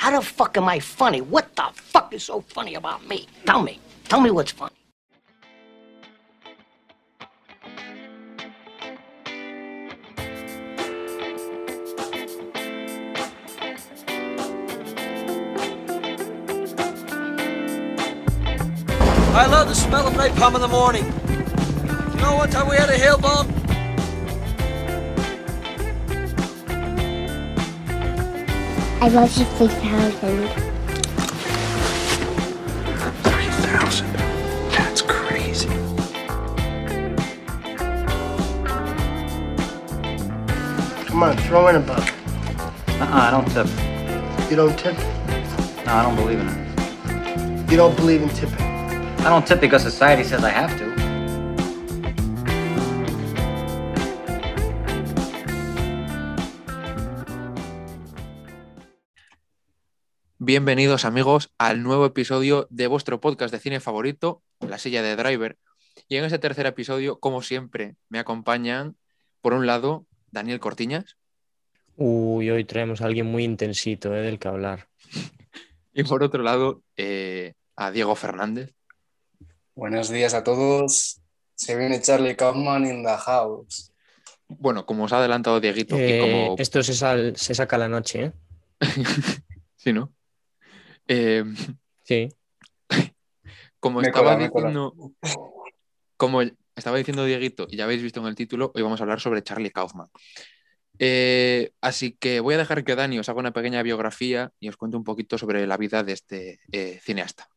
How the fuck am I funny? What the fuck is so funny about me? Tell me. Tell me what's funny. I love the smell of napalm in the morning. You know one time we had a hail bomb? I love you 3000. 30,000. That's crazy. Come on, throw in a buck. Uh-uh, I don't tip. You don't tip. No, I don't believe in it. You don't believe in tipping. I don't tip because society says I have to. Bienvenidos amigos al nuevo episodio de vuestro podcast de cine favorito, La silla de Driver. Y en este tercer episodio, como siempre, me acompañan, por un lado, Daniel Cortiñas Uy, hoy traemos a alguien muy intensito eh, del que hablar. y por otro lado, eh, a Diego Fernández. Buenos días a todos. Se viene Charlie Kaufman in the house. Bueno, como os ha adelantado Dieguito, y Eh, como... Esto se, sal- se saca a la noche, ¿eh? sí, ¿no? Eh, Sí. como Me estaba cola, diciendo, como estaba diciendo Dieguito, y ya habéis visto en el título, hoy vamos a hablar sobre Charlie Kaufman. Eh, así que voy a dejar que Dani os haga una pequeña biografía y os cuente un poquito sobre la vida de este eh, cineasta.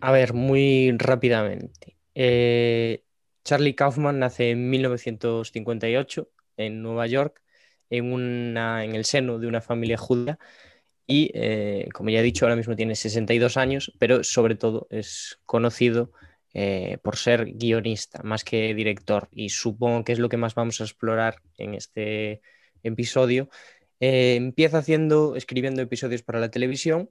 A ver, muy rápidamente. Eh, Charlie Kaufman nace en 1958 en Nueva York, en, una, en el seno de una familia judía. Y, eh, como ya he dicho, ahora mismo tiene 62 años, pero sobre todo es conocido eh, por ser guionista más que director. Y supongo que es lo que más vamos a explorar en este episodio. Eh, empieza haciendo, escribiendo episodios para la televisión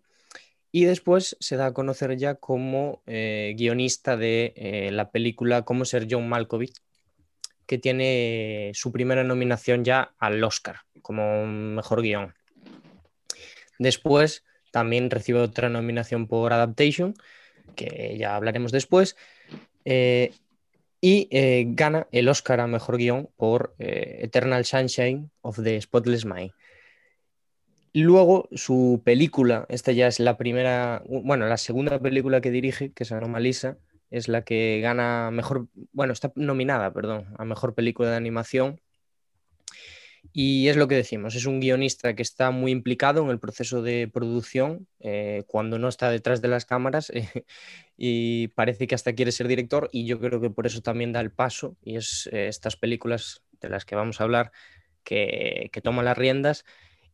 y después se da a conocer ya como guionista de la película Cómo ser John Malkovich, que tiene su primera nominación ya al Oscar como mejor guion. Después también recibe otra nominación por Adaptation, que ya hablaremos después, eh, y eh, gana el Oscar a mejor guion por eh, Eternal Sunshine of the Spotless Mind. Luego su película, esta ya es la primera, bueno, la segunda película que dirige, que es Anomalisa, es la que gana mejor, bueno, está nominada, perdón, a mejor película de animación. Y es lo que decimos, es un guionista que está muy implicado en el proceso de producción eh, cuando no está detrás de las cámaras eh, y parece que hasta quiere ser director y yo creo que por eso también da el paso y es eh, estas películas de las que vamos a hablar que, que toma las riendas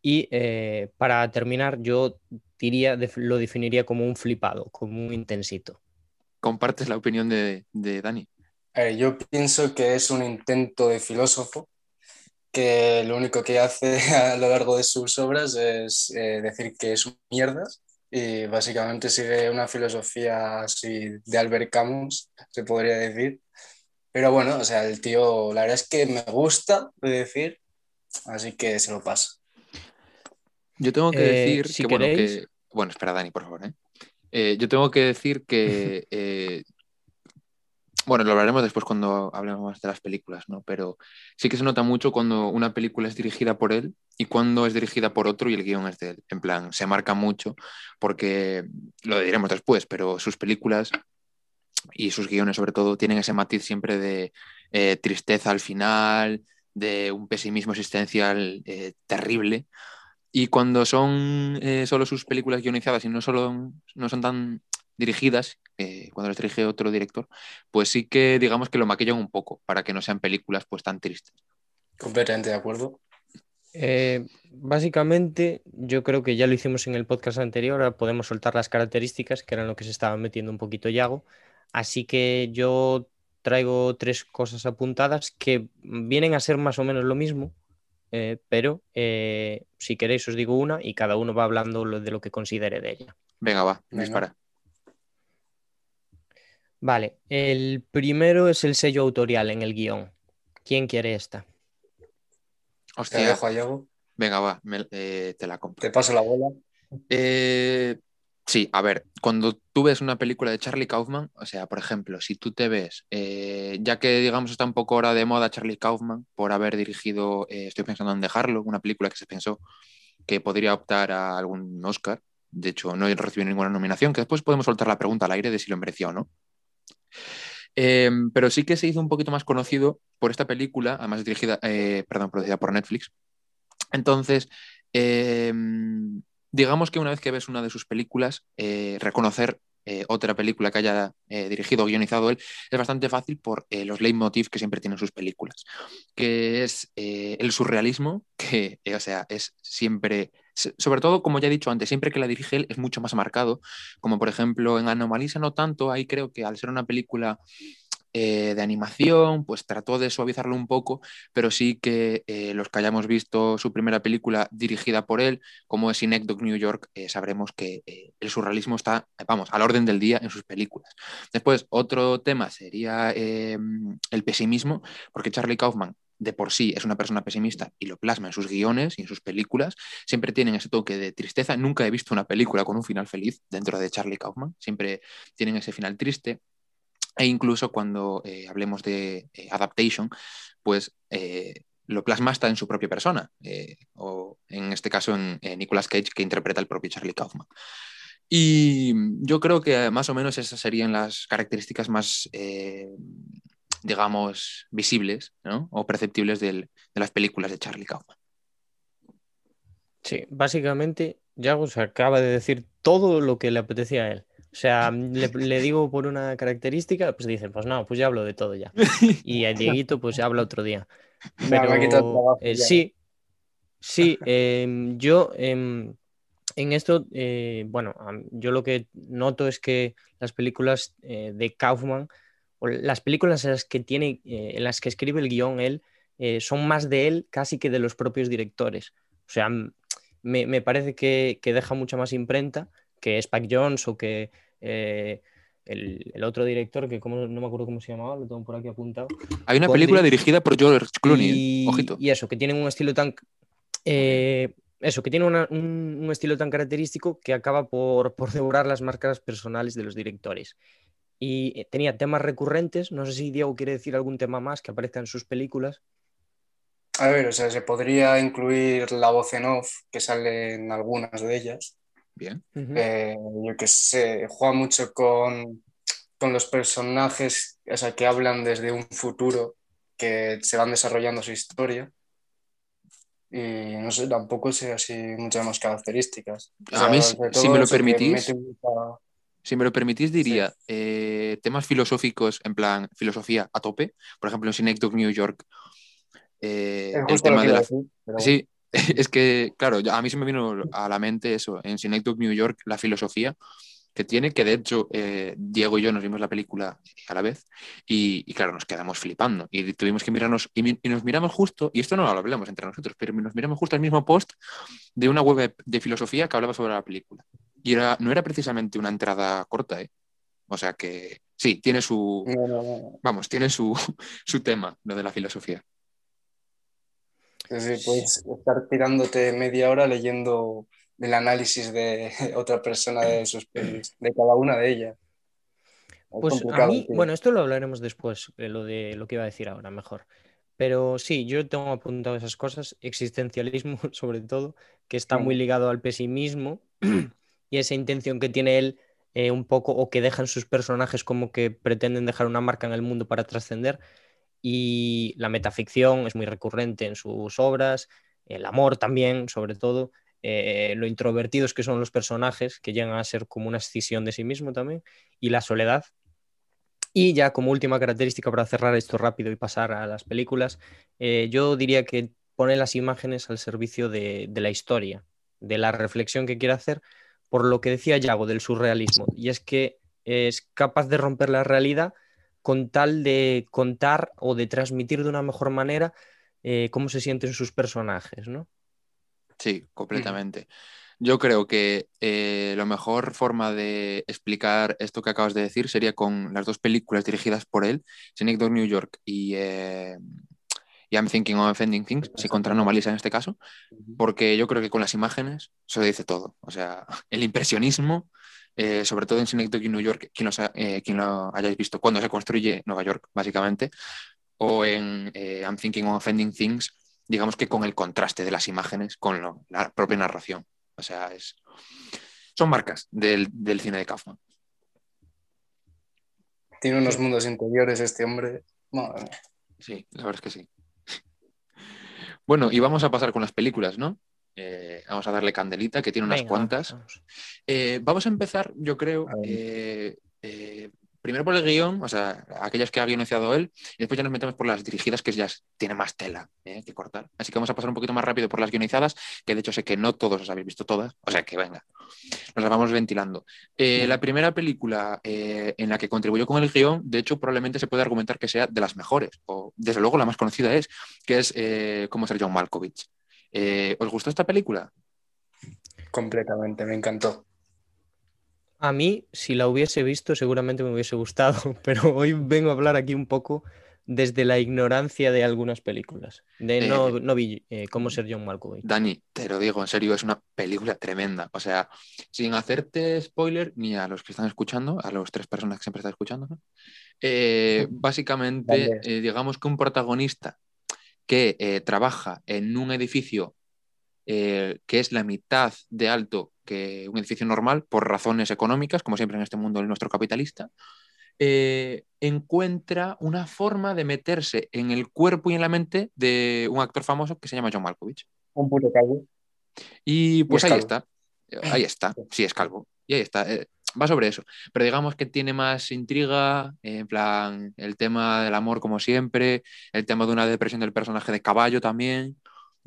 y eh, para terminar, yo diría, lo definiría como un flipado, como un intensito. ¿Compartes la opinión de, de Dani? Yo pienso que es un intento de filósofo que lo único que hace a lo largo de sus obras es eh, decir que es mierdas y básicamente sigue una filosofía así de Albert Camus, se podría decir. Pero bueno, o sea, el tío, la verdad es que me gusta de decir, así que se lo pasa. Yo tengo que Eh, decir si que, bueno, queréis- que- bueno, espera, Dani, por favor. ¿eh? Eh, yo tengo que decir que, eh, bueno, lo hablaremos después cuando hablemos de las películas, ¿no? Pero sí que se nota mucho cuando una película es dirigida por él y cuando es dirigida por otro y el guion es de él. En plan, se marca mucho porque, lo diremos después, pero sus películas y sus guiones sobre todo tienen ese matiz siempre de eh, tristeza al final, de un pesimismo existencial eh, terrible. Y cuando son eh, solo sus películas guionizadas y no, solo, no son tan dirigidas, eh, cuando las dirige otro director, pues sí que digamos que lo maquillan un poco para que no sean películas pues tan tristes. Completamente de acuerdo. Eh, básicamente, yo creo que ya lo hicimos en el podcast anterior, ahora podemos soltar las características, que eran lo que se estaba metiendo un poquito Yago. Así que yo traigo tres cosas apuntadas que vienen a ser más o menos lo mismo, eh, pero eh, si queréis os digo una y cada uno va hablando de lo que considere de ella. Venga, va, Venga. dispara. Vale, el primero es el sello autorial en el guion. ¿Quién quiere esta? Te Hostia, dejo a Yago, venga, va, me- eh, te la compro. te paso la bola. Eh, sí, a ver, cuando tú ves una película de Charlie Kaufman, o sea, por ejemplo, si tú te ves, eh, ya que digamos está un poco ahora de moda Charlie Kaufman por haber dirigido, eh, estoy pensando en dejarlo, una película que se pensó que podría optar a algún Oscar, de hecho no recibió ninguna nominación, que después podemos soltar la pregunta al aire de si lo mereció o no. Eh, pero sí que se hizo un poquito más conocido por esta película, además dirigida, eh, perdón, producida por Netflix. Entonces, eh, digamos que una vez que ves una de sus películas, eh, reconocer eh, otra película que haya dirigido o guionizado él es bastante fácil por los leitmotiv que siempre tienen sus películas, que es el surrealismo, que, es siempre, sobre todo, como ya he dicho antes, siempre que la dirige él es mucho más marcado, como por ejemplo en Anomalisa no tanto, ahí creo que al ser una película eh, de animación, pues trató de suavizarlo un poco, pero sí que eh, los que hayamos visto su primera película dirigida por él, como es Synecdoche New York, eh, sabremos que el surrealismo está, vamos, al orden del día en sus películas. Después, otro tema sería el pesimismo, porque Charlie Kaufman de por sí es una persona pesimista y lo plasma en sus guiones y en sus películas, siempre tienen ese toque de tristeza. Nunca he visto una película con un final feliz dentro de Charlie Kaufman, siempre tienen ese final triste. E incluso cuando eh, hablemos de eh, adaptation, pues eh, lo plasma hasta en su propia persona, eh, o en este caso en Nicolas Cage, que interpreta el propio Charlie Kaufman. Y yo creo que más o menos esas serían las características más, digamos, visibles ¿no? o perceptibles del- de las películas de Charlie Kaufman. Sí, básicamente Yago se acaba de decir todo lo que le apetecía a él. O sea, le, le digo por una característica, pues dicen, pues no, pues ya hablo de todo ya. Y a Dieguito, pues habla otro día. No, Pero trabajo eh, sí, sí, em, yo em, en esto, eh, bueno, yo lo que noto es que las películas eh, de Kaufman, o las películas en las que tiene, eh, en las que escribe el guion él, eh, son más de él casi que de los propios directores. O sea, me, me parece que, que deja mucha más imprenta que Spike Jones o que eh, el, el otro director, que como, no me acuerdo cómo se llamaba, lo tengo por aquí apuntado. Hay una película dirigida por George Clooney. Y, ojito. y eso, que tienen un estilo tan. eso, que tiene una- un, un estilo tan característico que acaba por, por devorar las marcas personales de los directores. Y eh, tenía temas recurrentes. No sé si Diego quiere decir algún tema más que aparezca en sus películas. A ver, o sea, se podría incluir la voz en off que sale en algunas de ellas. Bien. Eh, yo que sé, juega mucho con, con los personajes, o sea, que hablan desde un futuro que se van desarrollando su historia. Y no sé, tampoco sé así muchas más características. O A mí, si me lo permitís, mucha- Si me lo permitís, diría eh, temas filosóficos, en plan filosofía a tope. Por ejemplo, en Synecdoche New York, eh, el tema de la. decir, pero Sí, es que, claro, a mí se me vino a la mente eso, en Synecdoche New York, la filosofía que tiene, que de hecho eh, Diego y yo nos vimos la película a la vez y, y, claro, nos quedamos flipando y tuvimos que mirarnos y, mi- y nos miramos justo, y esto no lo hablamos entre nosotros, pero nos miramos justo el mismo post de una web de filosofía que hablaba sobre la película. Y era, no era precisamente una entrada corta, ¿eh? O sea que sí, tiene su, no, no, no. vamos, tiene su, su tema, lo de la filosofía. Decir, puedes estar tirándote media hora leyendo el análisis de otra persona de sus pelis, de cada una de ellas. Es Pues a mí, tío. bueno, esto lo hablaremos después, de lo de lo que iba a decir ahora, mejor. Pero sí, yo tengo apuntado esas cosas, existencialismo sobre todo, que está muy Mm. ligado al pesimismo y esa intención que tiene él eh, un poco, o que dejan sus personajes como que pretenden dejar una marca en el mundo para trascender. Y la metaficción es muy recurrente en sus obras, el amor también, sobre todo, eh, lo introvertidos que son los personajes, que llegan a ser como una escisión de sí mismo también, y la soledad. Y ya como última característica para cerrar esto rápido y pasar a las películas, eh, yo diría que pone las imágenes al servicio de, de la historia, de la reflexión que quiere hacer, por lo que decía Yago del surrealismo, y es que es capaz de romper la realidad con tal de contar o de transmitir de una mejor manera eh, cómo se sienten sus personajes, ¿no? Sí, completamente. Yo creo que eh, la mejor forma de explicar esto que acabas de decir sería con las dos películas dirigidas por él, Synecdoche New York y, eh, y I'm Thinking of Offending Things, sí contra Anomalisa en este caso, porque yo creo que con las imágenes se dice todo. O sea, el impresionismo, eh, sobre todo en Synecdoche y New York, quien, los ha- eh, quien lo hayáis visto, cuando se construye Nueva York, básicamente, o en eh, I'm Thinking of Offending Things, digamos que con el contraste de las imágenes con lo- la propia narración. O sea, es, son marcas del, del cine de Kaufman. Tiene unos mundos interiores este hombre. Madre. Sí, la verdad es que sí. Bueno, y vamos a pasar con las películas, ¿no? Eh, vamos a darle candelita, que tiene unas Venga, cuantas. vamos. Eh, vamos a empezar, yo creo, A eh, primero por el guion, o sea, aquellas que ha guionizado él, y después ya nos metemos por las dirigidas, que ya tiene más tela eh, que cortar. Así que vamos a pasar un poquito más rápido por las guionizadas, que de hecho sé que no todos os habéis visto todas, o sea que venga, nos las vamos ventilando. Eh, la primera película eh, en la que contribuyó con el guion, de hecho, probablemente se puede argumentar que sea de las mejores, o desde luego la más conocida es, que es Cómo ser John Malkovich. ¿Os gustó esta película? Completamente, me encantó. A mí, si la hubiese visto, seguramente me hubiese gustado, pero hoy vengo a hablar aquí un poco desde la ignorancia de algunas películas. De Eh, no, no vi eh, cómo ser John Malkovich. Dani, te lo digo en serio, es una película tremenda. O sea, sin hacerte spoiler ni a los que están escuchando, a las tres personas que siempre están escuchando, ¿no? Eh, básicamente, eh, digamos que un protagonista que eh, trabaja en un edificio eh, que es la mitad de alto que un edificio normal por razones económicas, como siempre en este mundo el nuestro capitalista, eh, encuentra una forma de meterse en el cuerpo y en la mente de un actor famoso que se llama John Malkovich. Un puto calvo. Y pues es ahí calvo. está, ahí está, sí es calvo, y ahí está, eh, va sobre eso, pero digamos que tiene más intriga, eh, en plan el tema del amor como siempre, el tema de una depresión del personaje de caballo también,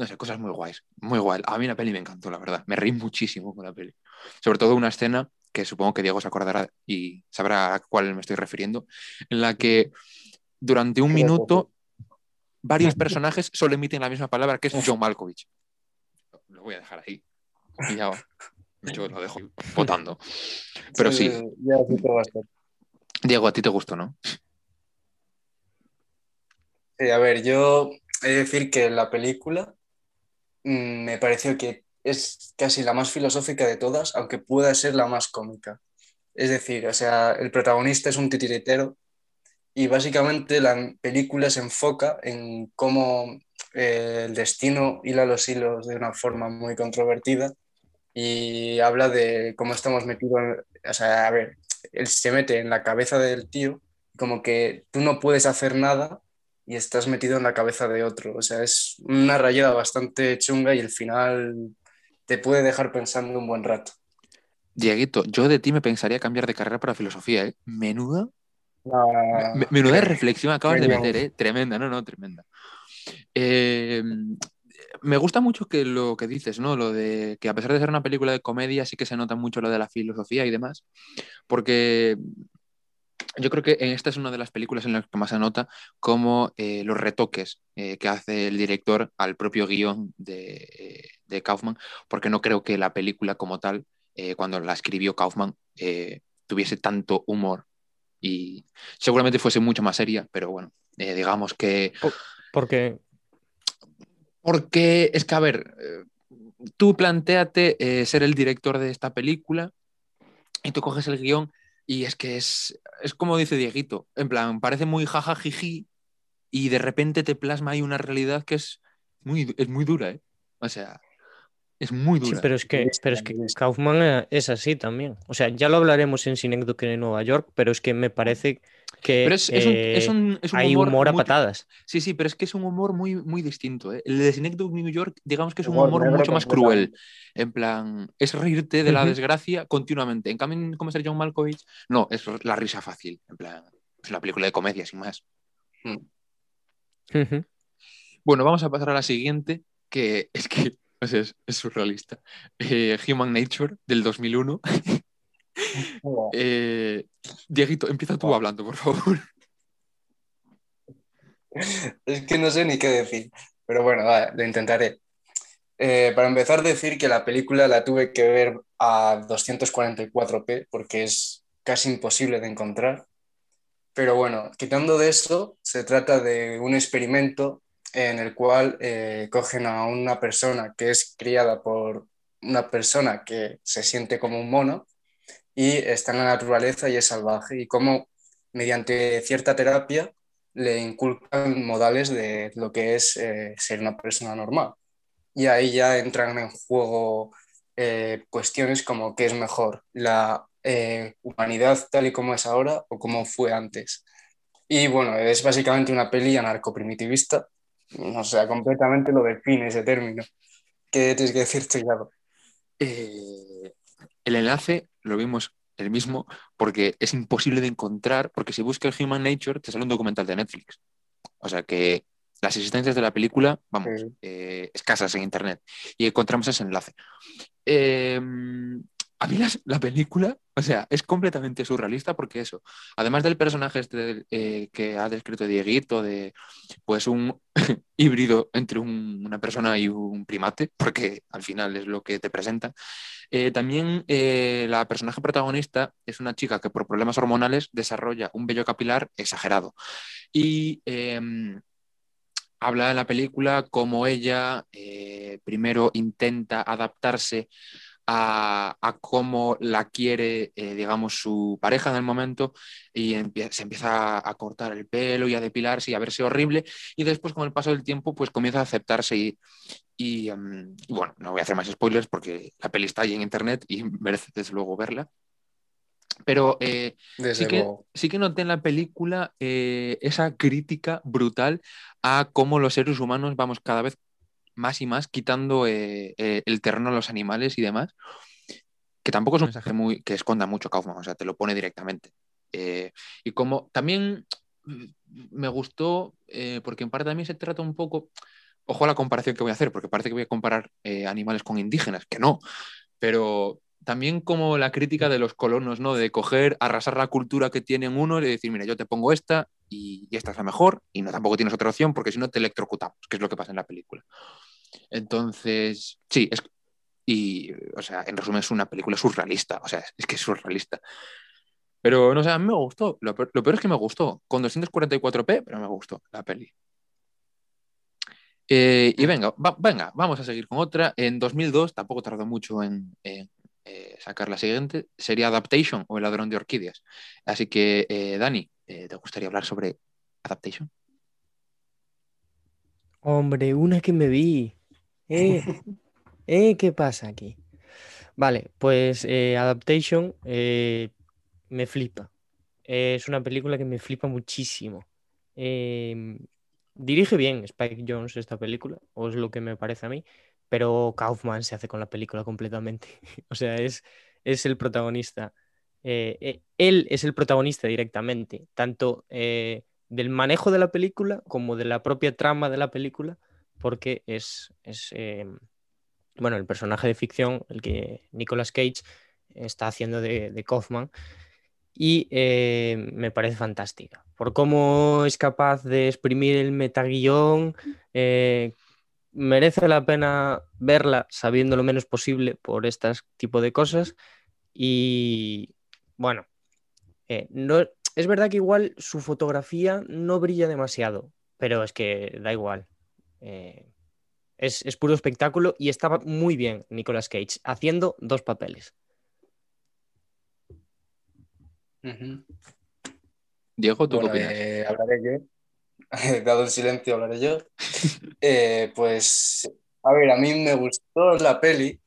no sé, cosas muy guays, muy guay. A mí la peli me encantó, la verdad, me reí muchísimo con la peli, sobre todo una escena que supongo que Diego se acordará y sabrá a cuál me estoy refiriendo, en la que durante un minuto varios personajes solo emiten la misma palabra que es John Malkovich. Lo voy a dejar ahí. Y ya yo lo dejo votando. Pero sí, Ya sí. Diego, a ti te gustó, ¿no? Sí, a ver, yo he de decir que la película me pareció que es casi la más filosófica de todas, aunque pueda ser la más cómica. Es decir, o sea, el protagonista es un titiritero y básicamente la película se enfoca en cómo eh, el destino hila los hilos de una forma muy controvertida y habla de cómo estamos metidos, en- o sea, a ver, él se mete en la cabeza del tío, como que tú no puedes hacer nada y estás metido en la cabeza de otro. O sea, es una rayada bastante chunga y el final te puede dejar pensando un buen rato. Dieguito, yo de ti me pensaría cambiar de carrera para filosofía, ¿eh? Menuda, Ah, me- menuda reflexión acabas de meter, ¿eh? Tremenda, no, no, tremenda. Eh, me gusta mucho que lo que dices, ¿no? Lo de que a pesar de ser una película de comedia, sí que se nota mucho lo de la filosofía y demás, porque yo creo que esta es una de las películas en las que más se nota como eh, los retoques eh, que hace el director al propio guion de, eh, de Kaufman, porque no creo que la película como tal, eh, cuando la escribió Kaufman, tuviese tanto humor y seguramente fuese mucho más seria, pero bueno, digamos que Porque porque es que, a ver, tú planteate ser el director de esta película y tú coges el guion y es que es, es como dice Dieguito, en plan, parece muy jaja jiji y de repente te plasma ahí una realidad que es muy, es muy dura, ¿eh? O sea, es muy Sí, dura. pero es que, pero es que. Kaufman eh, es así también. O sea, ya lo hablaremos en Synecdoche en Nueva York, pero es que me parece que Pero es, es un, es eh, un- es un hay humor, a muy- patadas. Sí, sí, pero es que es un humor muy, muy distinto. ¿eh? El de Synecdoche New York, digamos que es un Humor mucho más cruel. En plan, es reírte de la desgracia continuamente. En cambio, en ¿Cómo ser John Malkovich? No, es la risa fácil. En plan, es una película de comedia, sin más. Ujú. Bueno, vamos a pasar a la siguiente, que es que o sea, es, es surrealista. Eh, Human Nature, del 2001. Eh, Dieguito, empieza tú hablando, por favor. Es que no sé ni qué decir, pero bueno, lo intentaré. Eh, para empezar, decir que la película la tuve que ver a 244p porque es casi imposible de encontrar. Pero bueno, quitando de eso, se trata de un experimento en el cual eh, cogen a una persona que es criada por una persona que se siente como un mono y está en la naturaleza y es salvaje y cómo mediante cierta terapia le inculcan modales de lo que es eh, ser una persona normal. Y ahí ya entran en juego eh, cuestiones como qué es mejor, la eh, humanidad tal y como es ahora o como fue antes. Y bueno, es básicamente una peli anarcoprimitivista, o sea, completamente lo define ese término. ¿Qué tienes que decirte, Yago? Eh, el enlace lo vimos el mismo porque es imposible de encontrar, porque si buscas Human Nature te sale un documental de Netflix. O sea que las existencias de la película, vamos, Sí. eh, escasas en Internet. Y encontramos ese enlace. Eh, a mí la, película, o sea, es completamente surrealista porque eso, además del personaje este eh, que ha descrito Dieguito, de pues un híbrido entre un- una persona y un primate, porque al final es lo que te presenta, eh, también eh, la personaje protagonista es una chica que por problemas hormonales desarrolla un vello capilar exagerado. Y em, habla en la película como ella primero intenta adaptarse a, a cómo la quiere, eh, digamos, su pareja en el momento y empie- se empieza a cortar el pelo y a depilarse y a verse horrible y después con el paso del tiempo pues comienza a aceptarse y, y, em, y, bueno, no voy a hacer más spoilers porque la peli está ahí en internet y merece desde luego verla. Pero eh, sí que, sí que noté en la película eh, esa crítica brutal a cómo los seres humanos vamos cada vez más y más quitando eh, eh, el terreno a los animales y demás, que tampoco es un mensaje muy que esconda mucho Kaufman, o sea, te lo pone directamente. Eh, y como también mm, me gustó, porque en parte también se trata un poco, ojo a la comparación que voy a hacer, porque parece que voy a comparar animales con indígenas, que no, pero también como la crítica de los colonos, ¿no? De coger, arrasar la cultura que tienen uno y decir, mira, yo te pongo esta y, y esta es la mejor y no tampoco tienes otra opción porque si no te electrocutamos, que es lo que pasa en la película. Entonces, sí, es, y, o sea, en resumen es una película surrealista, o sea, es que es surrealista. Pero, no sé, a mí me gustó, lo peor, lo peor es que me gustó, con 244p, pero me gustó la peli. Eh, y venga, va- venga, vamos a seguir con otra. En 2002, tampoco tardó mucho en, en, eh, sacar la siguiente, sería Adaptation o El ladrón de orquídeas. Así que, eh, Dani, eh, ¿te gustaría hablar sobre Adaptation? Hombre, una que me vi. Eh, eh, ¿qué pasa aquí? Vale, pues Adaptation me flipa. Es una película que me flipa muchísimo. Eh, dirige bien Spike Jones esta película, o es lo que me parece a mí, pero Kaufman se hace con la película completamente. O sea, es, es el protagonista. Eh, eh, él es el protagonista directamente, tanto eh, del manejo de la película como de la propia trama de la película, porque es, es bueno, el personaje de ficción, el que Nicolas Cage está haciendo de, Kaufman, y me parece fantástica, por cómo es capaz de exprimir el metaguión, merece la pena verla sabiendo lo menos posible por este tipo de cosas, y bueno, eh, no, es verdad que igual su fotografía no brilla demasiado, pero es que da igual. Eh, es, es, puro espectáculo y estaba muy bien Nicolas Cage haciendo dos papeles. Uh -huh. Diego, ¿tú bueno, qué opinas? Eh, hablaré yo. Dado el silencio, hablaré yo. eh, pues, a ver, a mí me gustó la peli,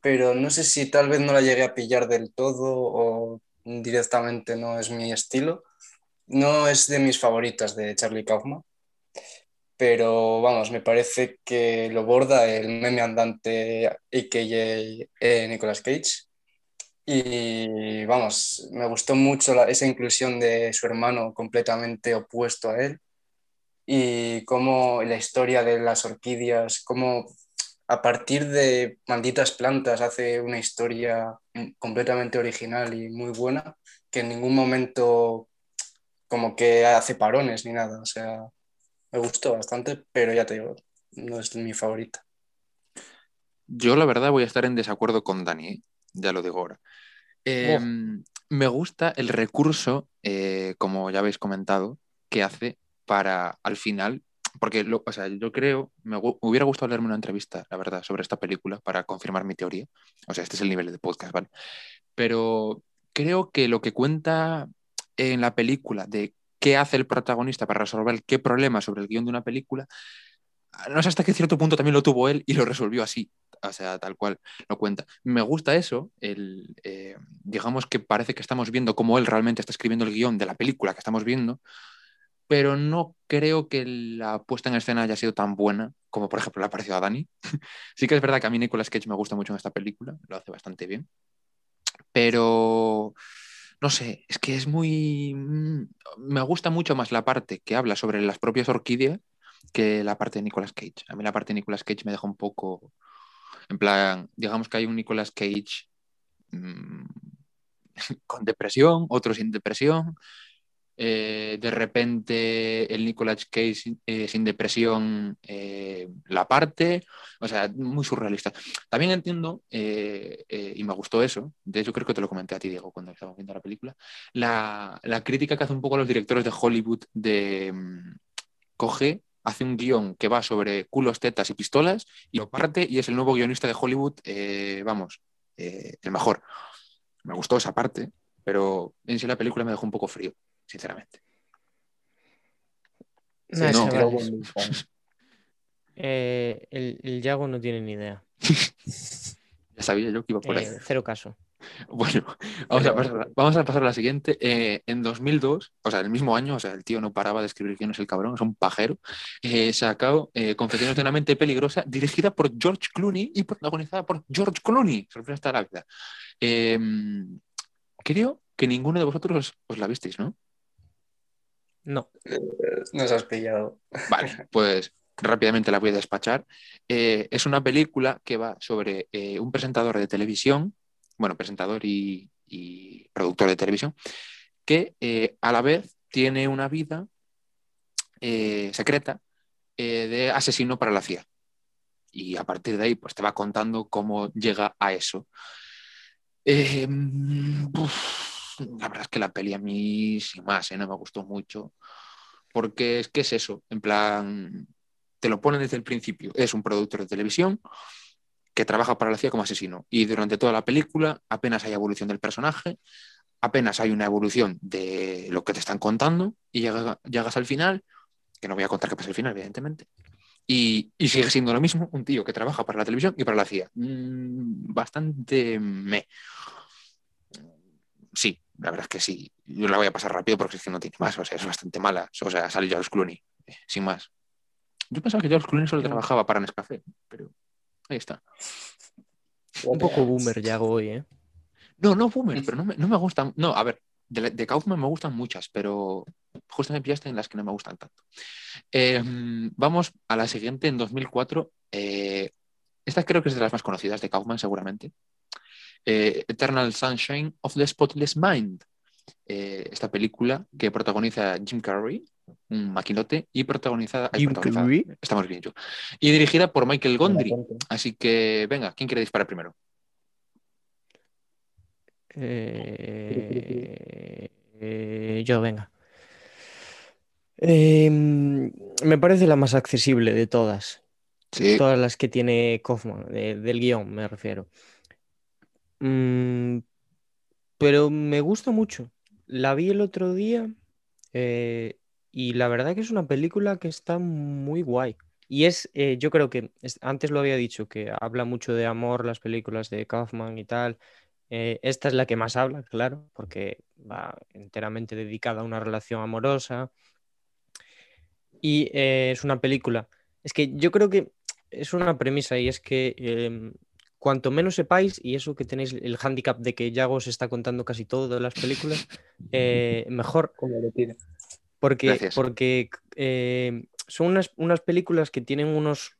pero no sé si tal vez no la llegué a pillar del todo o directamente no es mi estilo. No es de mis favoritas de Charlie Kaufman, pero vamos, me parece que lo borda el meme andante AKA eh, Nicolas Cage. Y vamos, me gustó mucho esa inclusión de su hermano completamente opuesto a él y cómo la historia de las orquídeas, cómo a partir de malditas plantas hace una historia completamente original y muy buena que en ningún momento como que hace parones ni nada. O sea, me gustó bastante, pero ya te digo, no es mi favorita. Yo la verdad voy a estar en desacuerdo con Dani, ¿eh? ya lo digo ahora. Eh, me gusta el recurso, eh, como ya habéis comentado, que hace para al final porque lo- o sea, yo creo, me, hubiera gustado leerme una entrevista, la verdad, sobre esta película para confirmar mi teoría. O sea, este es el nivel de podcast, ¿vale? Pero creo que lo que cuenta en la película de qué hace el protagonista para resolver qué problema sobre el guion de una película, no sé hasta qué cierto punto también lo tuvo él y lo resolvió así, o sea, tal cual lo cuenta. Me gusta eso, el, eh, digamos que parece que estamos viendo cómo él realmente está escribiendo el guion de la película que estamos viendo, pero no creo que la puesta en escena haya sido tan buena como, por ejemplo, le ha parecido a Dani. sí que es verdad que a mí Nicolas Cage me gusta mucho en esta película, lo hace bastante bien, pero no sé, es que es muy... mm, Me gusta mucho más la parte que habla sobre las propias orquídeas que la parte de Nicolas Cage. A mí la parte de Nicolas Cage me deja un poco... En plan, digamos que hay un Nicolas Cage mm, con depresión, otro sin depresión. Eh, de repente el Nicolas Cage eh, sin depresión eh, la parte, o sea, muy surrealista. También entiendo, eh, eh, y me gustó eso, de hecho creo que te lo comenté a ti, Diego, cuando estábamos viendo la película, la, la crítica que hace un poco los directores de Hollywood de mm, coge, hace un guion que va sobre culos, tetas y pistolas y lo parte y es el nuevo guionista de Hollywood, eh, vamos, eh, el mejor. Me gustó esa parte, pero en sí la película me dejó un poco frío, sinceramente. No. chavales, eh, el, el Yago no tiene ni idea. Ya sabía yo que iba por ahí. Eh, cero caso. Bueno, vamos a, pasar, vamos a pasar a la siguiente. Eh, en 2002, o sea, el mismo año, o sea, el tío no paraba de escribir quién es el cabrón, es un pajero, eh, sacó eh, Confesiones de una mente peligrosa, dirigida por George Clooney y protagonizada por George Clooney. Sorpresa hasta la vida. Creo que ninguno de vosotros os, os la visteis, ¿no? No. Nos has pillado. Vale, pues rápidamente la voy a despachar. Eh, es una película que va sobre eh, un presentador de televisión, bueno, presentador y, y productor de televisión, que eh, a la vez tiene una vida eh, secreta eh, de asesino para la CIA. Y a partir de ahí, pues te va contando cómo llega a eso. Eh, uf, la verdad es que la peli a mí, sin más, eh, no me gustó mucho. Porque es que es eso, en plan, te lo ponen desde el principio. Es un productor de televisión que trabaja para la CIA como asesino. Y durante toda la película apenas hay evolución del personaje, apenas hay una evolución de lo que te están contando y llega- llegas al final, que no voy a contar qué pasa al final, evidentemente. Y, sigue siendo lo mismo, un tío que trabaja para la televisión y para la CIA. Mm, bastante me. Sí, la verdad es que sí. Yo la voy a pasar rápido porque es que no tiene más. O sea, es bastante mala. O sea, sale George Clooney, eh, sin más. Yo pensaba que George Clooney solo trabajaba para Nescafé, pero ahí está. Un poco boomer Yago hoy, ¿eh? No, no boomer, pero no me, no me gustan. No, a ver, de, Kaufman me gustan muchas, pero justo me pillaste en las que no me gustan tanto. Eh, vamos a la siguiente, en 2004. eh, esta creo que es de las más conocidas de Kaufman, seguramente. Eh, Eternal Sunshine of the Spotless Mind. Eh, esta película que protagoniza Jim Carrey, un maquinote, y protagonizada. ay, Jim protagonizada, Carrey. Estamos bien, yo. Y dirigida por Michael Gondry. Así que, venga, ¿quién quiere disparar primero? Eh, eh, yo, venga. Eh, me parece la más accesible de todas. Sí. Todas las que tiene Kaufman, de- del guion, me refiero. Mm, pero me gusta mucho. La vi el otro día eh, y la verdad que es una película que está muy guay. Y es, eh, yo creo que es- antes lo había dicho, que habla mucho de amor las películas de Kaufman y tal. Eh, esta es la que más habla, claro, porque va enteramente dedicada a una relación amorosa. Y es una película. Es que yo creo que es una premisa y es que em, cuanto menos sepáis, y eso que tenéis el hándicap de que Yago se está contando casi todo de las películas, eh, mejor. Porque, Gracias. porque eh, son unas, unas películas que tienen unos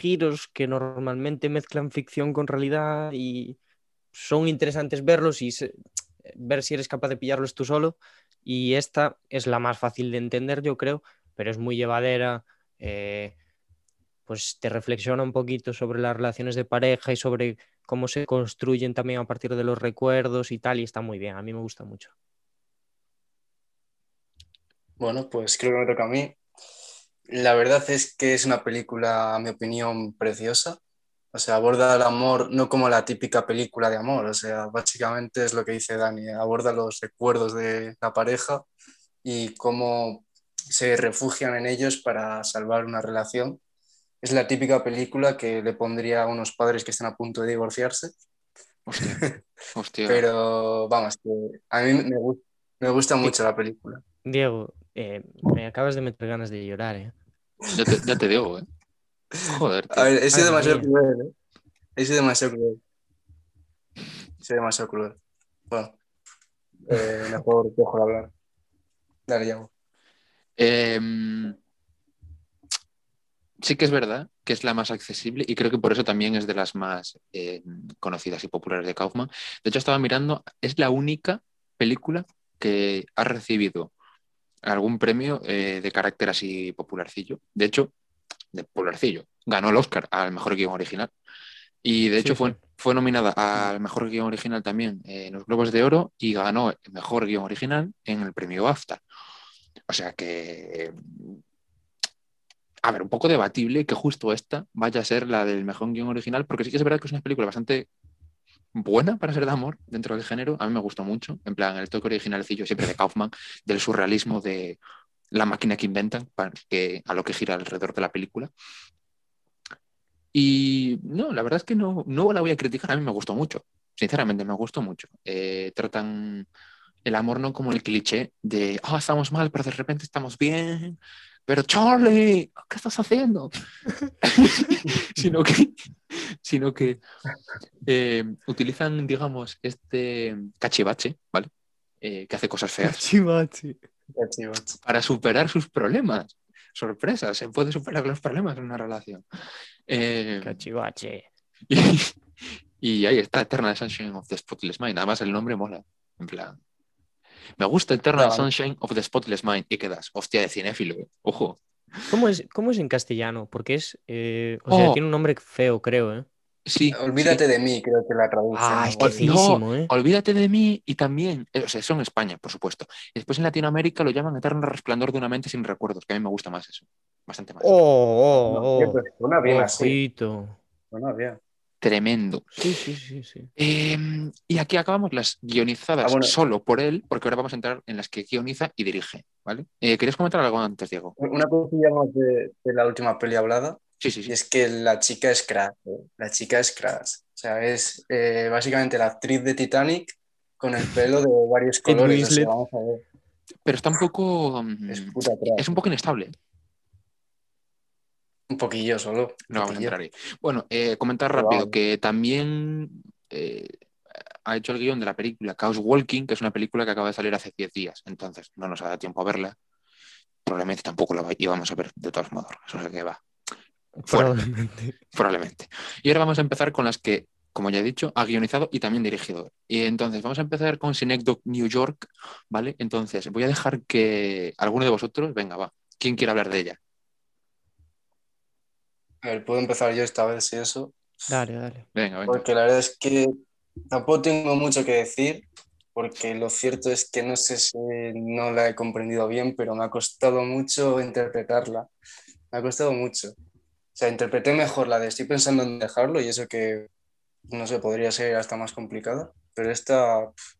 giros que normalmente mezclan ficción con realidad y son interesantes verlos y se- ver si eres capaz de pillarlos tú solo. Y esta es la más fácil de entender, yo creo, pero es muy llevadera. eh, pues te reflexiona un poquito sobre las relaciones de pareja y sobre cómo se construyen también a partir de los recuerdos y tal, y está muy bien, a mí me gusta mucho. Bueno, pues creo que me toca a mí. La verdad es que es una película, a mi opinión, preciosa. O sea, aborda el amor no como la típica película de amor, o sea, básicamente es lo que dice Dani, aborda los recuerdos de la pareja y cómo se refugian en ellos para salvar una relación. Es la típica película que le pondría a unos padres que están a punto de divorciarse, Hostia, hostia. pero vamos, que a mí me, gu- me gusta mucho la película. Diego, eh, me acabas de meter ganas de llorar, ¿eh? Ya te, ya te digo, ¿eh? Joder, tío. A ver, he sido Ay, demasiado mía. cruel, ¿eh? He sido demasiado cruel. He sido demasiado cruel. Bueno, eh, mejor dejo de hablar. Dale, Yago. Em, sí que es verdad que es la más accesible y creo que por eso también es de las más eh, conocidas y populares de Kaufman. De hecho, estaba mirando, es la única película que ha recibido algún premio eh, de carácter así popularcillo. De hecho, de popularcillo. Ganó el Oscar al mejor guion original. Y de Sí, hecho fue, sí. fue nominada al mejor guion original también eh, en los Globos de Oro y ganó el mejor guion original en el premio BAFTA. O sea que, a ver, un poco debatible que justo esta vaya a ser la del mejor guion original, porque sí que es verdad que es una película bastante buena para ser de amor dentro del género. A mí me gustó mucho. En plan, el toque originalcillo siempre de Kaufman, del surrealismo de la máquina que inventan, para que, a lo que gira alrededor de la película. Y no, la verdad es que no, no la voy a criticar, a mí me gustó mucho, sinceramente me gustó mucho. Eh, tratan el amor no como el cliché de, ah, estamos mal, pero de repente estamos bien, pero Charlie, ¿qué estás haciendo? sino que, sino que eh, utilizan, digamos, este cachivache, ¿vale? Eh, que hace cosas feas chicos. para superar sus problemas. Sorpresa, se puede superar los problemas en una relación. Eh, Cachivache. y, y ahí está, Eternal Sunshine of the Spotless Mind. Además, el nombre mola. En plan. Me gusta Eternal No. Sunshine of the Spotless Mind. Y quedas, hostia, de cinéfilo. eh. Ojo. ¿Cómo es, ¿Cómo es en castellano? Porque es. eh, o sea, Oh. tiene un nombre feo, creo, ¿eh? Sí. Olvídate de mí, creo que la traducción. Ah, ¿no? es que feísimo, ¿eh? sí. Olvídate de mí y también, eh, o sea, eso en España, por supuesto. Y después en Latinoamérica lo llaman Eterno Resplandor de una mente sin recuerdos, que a mí me gusta más eso. Bastante más. Oh, No, oh, tío, oh. pues suena bien así. Bien. Tremendo. Sí, sí, sí, sí. Eh, y aquí acabamos las guionizadas Ah, bueno. solo por él, porque ahora vamos a entrar en las que guioniza y dirige, ¿vale? Eh, ¿Querías comentar algo antes, Diego? Una cosilla más de, de la última peli hablada, Sí, sí, y sí. es que la chica es crash. ¿eh? La chica es crash. O sea, es eh, básicamente la actriz de Titanic con el pelo de varios colores. o sea, Winslet. vamos a ver. Pero está un poco. mm, Es puta. Es un poco inestable. Un poquillo solo. un No vamos a entrar ahí. Bueno, eh, comentar rápido que también eh, ha hecho el guion de la película Chaos Walking, que es una película que acaba de salir hace 10 días. Entonces, no nos ha dado tiempo a verla. Probablemente tampoco la íbamos a ver de todos modos. Eso es que va. Fuera. Probablemente. Probablemente. Y ahora vamos a empezar con las que, como ya he dicho, ha guionizado y también dirigido. Y entonces vamos a empezar con Synecdoche New York, ¿vale? Entonces voy a dejar que alguno de vosotros, venga, va. ¿Quién quiere hablar de ella? A ver, puedo empezar yo esta vez, si eso. Dale, dale. Venga, venga. Porque la verdad es que tampoco tengo mucho que decir, porque lo cierto es que no sé si no la he comprendido bien, pero me ha costado mucho interpretarla. Me ha costado mucho. O sea, interpreté mejor la de estoy pensando en dejarlo y eso que, no sé, podría ser hasta más complicada, pero esta pf,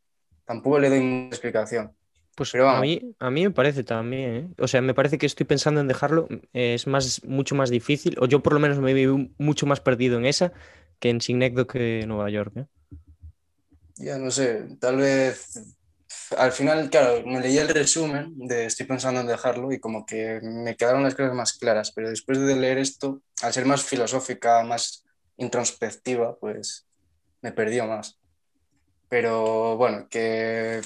tampoco le doy mucha explicación. Pues Pero a mí, a mí me parece también, ¿eh? O sea, me parece que estoy pensando en dejarlo, es más, mucho más difícil, o yo por lo menos me veo mucho más perdido en esa que en Synecdoche que Nueva York, ¿eh? Ya no sé, tal vez al final, claro, me leí el resumen de estoy pensando en dejarlo y como que me quedaron las cosas más claras, pero después de leer esto, al ser más filosófica, más introspectiva, pues me perdió más. Pero bueno, que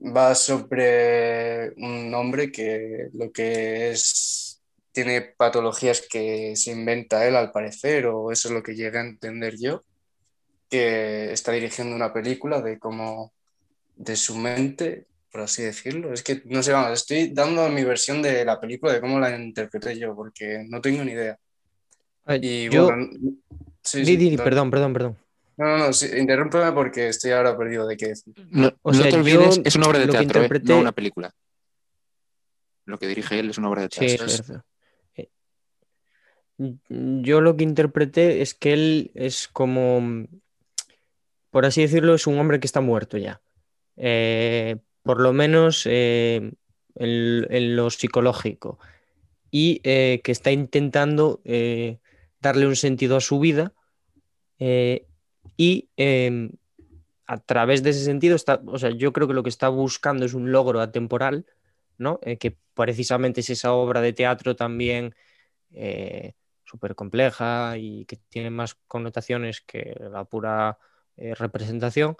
va sobre un hombre que lo que es tiene patologías que se inventa él al parecer, o eso es lo que llegué a entender yo que está dirigiendo una película de cómo, de su mente, por así decirlo. Es que no sé, vamos, estoy dando mi versión de la película, de cómo la interpreté yo, porque no tengo ni idea. Y yo, bueno, sí, sí, perdón, perdón, perdón. No, no, no, sí, interrúmpeme porque estoy ahora perdido de qué decir. No, O no sea, te olvides, es una obra de teatro, ¿eh? no una película. lo que dirige él es una obra de Sí, teatro. es cierto. Eh, Yo lo que interpreté es que él es como, por así decirlo, es un hombre que está muerto ya. Eh, por lo menos eh, en, en lo psicológico. Y eh, que está intentando eh, darle un sentido a su vida. eh, y eh, a través de ese sentido está, o sea, yo creo que lo que está buscando es un logro atemporal, ¿no? Eh, que precisamente es esa obra de teatro también eh, súper compleja y que tiene más connotaciones que la pura eh, representación.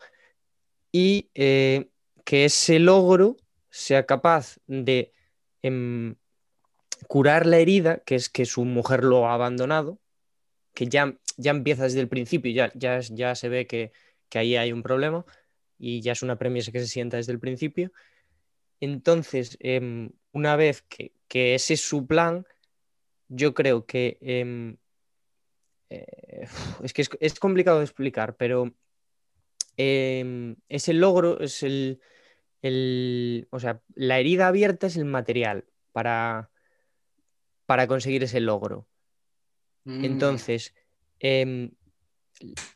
Y eh, que ese logro sea capaz de em, curar la herida, que es que su mujer lo ha abandonado, que ya, ya empieza desde el principio, ya, ya, ya se ve que, que ahí hay un problema y ya es una premisa que se sienta desde el principio. Entonces, em, una vez que, que ese es su plan, yo creo que em, eh, es que es, es complicado de explicar, pero em, ese logro es el, el- o sea, la herida abierta es el material para, para conseguir ese logro. Mm, Entonces, em,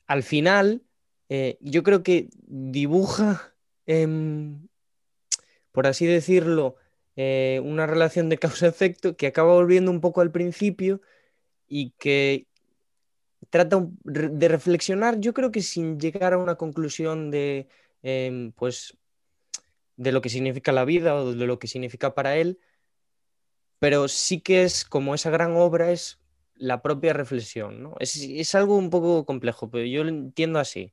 al final, eh, yo creo que dibuja, em, por así decirlo, eh, una relación de causa-efecto que acaba volviendo un poco al principio y que trata de reflexionar, yo creo que sin llegar a una conclusión de, em, pues, de lo que significa la vida o de lo que significa para él, pero sí que es como esa gran obra es la propia reflexión, ¿no? Es, es algo un poco complejo, pero yo lo entiendo así.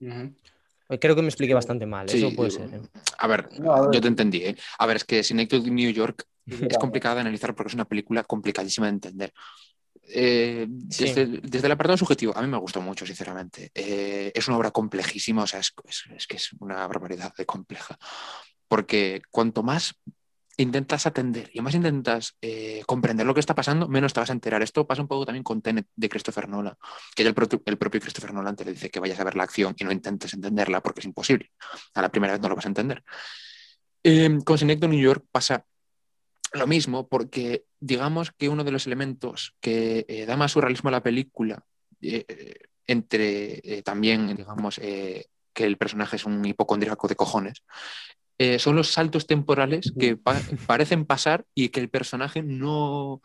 ujú. Creo que me expliqué bastante mal, Sí, eso puede digo, ser. ¿eh? A ver, No, a ver. yo te entendí. ¿eh? A ver, es que Synecdoche de New York es complicada de analizar porque es una película complicadísima de entender. Eh, Sí. desde, desde el apartado subjetivo, a mí me gustó mucho, sinceramente. Eh, es una obra complejísima, o sea, es, es- es que es una barbaridad de compleja. Porque cuanto más intentas atender y más intentas eh, comprender lo que está pasando, menos te vas a enterar. Esto pasa un poco también con Tenet de Christopher Nolan, que el, el propio Christopher Nolan te dice que vayas a ver la acción y no intentes entenderla porque es imposible. A la primera vez no lo vas a entender. Eh, con Synecdoche New York pasa lo mismo porque digamos que uno de los elementos que eh, da más surrealismo a la película, eh, entre también, digamos, que el personaje es un hipocondríaco de cojones, eh, son los saltos temporales que pa- parecen pasar y que el personaje no,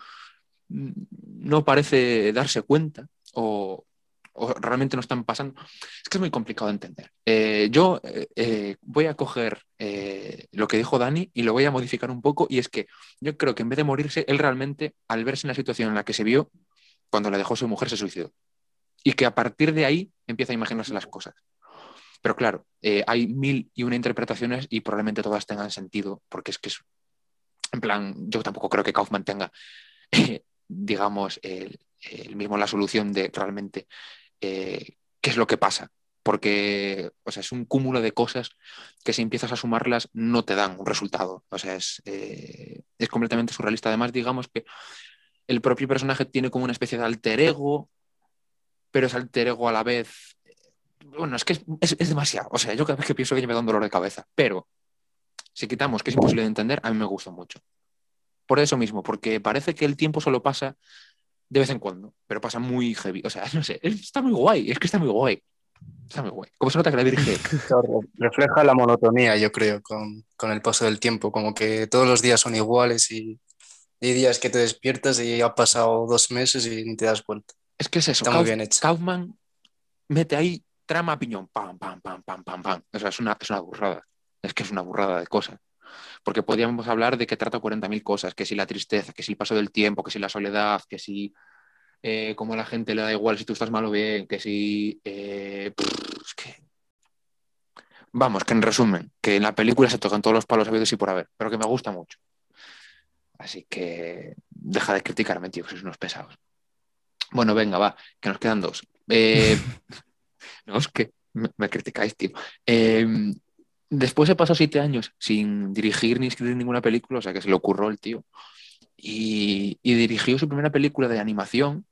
no parece darse cuenta o, o realmente no están pasando. Es que es muy complicado de entender. Eh, yo eh, voy a coger lo que dijo Dani y lo voy a modificar un poco y es que yo creo que en vez de morirse, él realmente, al verse en la situación en la que se vio, cuando le dejó su mujer, se suicidó. Y que a partir de ahí empieza a imaginarse las cosas. Pero claro, eh, hay mil y una interpretaciones y probablemente todas tengan sentido, porque es que es, en plan, yo tampoco creo que Kaufman tenga, eh, digamos, el, mismo la solución de realmente eh, qué es lo que pasa. Porque, o sea, es un cúmulo de cosas que si empiezas a sumarlas no te dan un resultado. O sea, es, es completamente surrealista. Además, digamos que el propio personaje tiene como una especie de alter ego, pero es alter ego a la vez. Bueno, es que es, es- es demasiado. O sea, yo cada vez que pienso que me da un dolor de cabeza. Pero si quitamos que es imposible de entender, a mí me gusta mucho. Por eso mismo, porque parece que el tiempo solo pasa de vez en cuando, pero pasa muy heavy. O sea, no sé, está muy guay. Es que está muy guay. Está muy guay. Como se nota que la. Claro, refleja la monotonía, yo creo, con, con el paso del tiempo, como que todos los días son iguales y hay días que te despiertas y ha pasado dos meses y ni te das cuenta. Es que es eso. Está muy bien hecho. Kaufman mete ahí trama piñón. Pam, pam, pam, pam, pam, pam. O sea, es una, es una burrada. Es que es una burrada de cosas. Porque podríamos hablar de que trata 40.000 cosas, que si la tristeza, que si el paso del tiempo, que si la soledad, que si eh, como a la gente le da igual si tú estás mal o bien, que si... eh, que... Vamos, que en resumen, que en la película se tocan todos los palos habidos y por haber, pero que me gusta mucho. Así que deja de criticarme, tío, que sois unos pesados. Bueno, venga, va, que nos quedan dos. Eh, no, es que me, me criticáis, tío. Eh, después he pasado siete años sin dirigir ni escribir ninguna película, o sea que se le ocurrió el tío. Y, dirigió su primera película de animación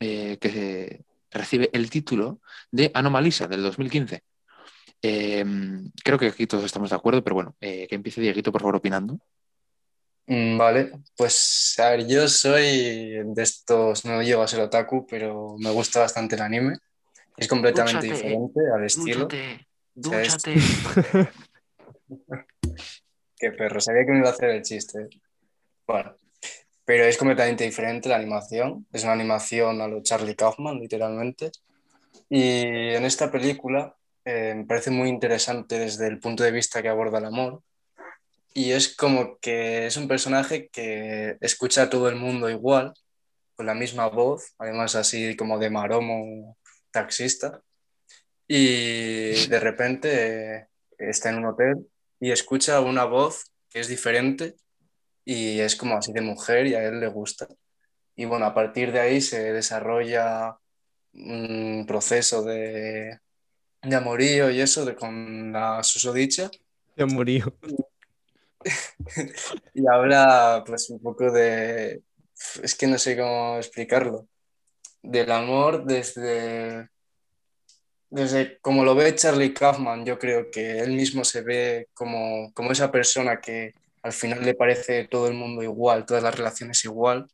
eh, que recibe el título de Anomalisa del 2015. Eh, creo que aquí todos estamos de acuerdo, pero bueno, eh, que empiece Dieguito, por favor, opinando. Mm, Vale, pues a ver, yo soy de estos, no llego a ser otaku, pero me gusta bastante el anime. Es completamente Dúchate, diferente al estilo. Dúchate, dúchate. Qué perro, sabía que me iba a hacer el chiste. Bueno, pero es completamente diferente la animación. Es una animación a lo Charlie Kaufman, literalmente. Y en esta película eh, me parece muy interesante desde el punto de vista que aborda el amor. Y es como que es un personaje que escucha a todo el mundo igual, con la misma voz, además así como de maromo taxista. Y de repente eh, está en un hotel y escucha una voz que es diferente y es como así de mujer y a él le gusta. Y bueno, a partir de ahí se desarrolla un proceso de, de amorío y eso de, con la susodicha. Ya murió. Y habla pues un poco de, es que no sé cómo explicarlo, del amor desde, desde como lo ve Charlie Kaufman, yo creo que él mismo se ve como, como esa persona que al final le parece todo el mundo igual, todas las relaciones igual,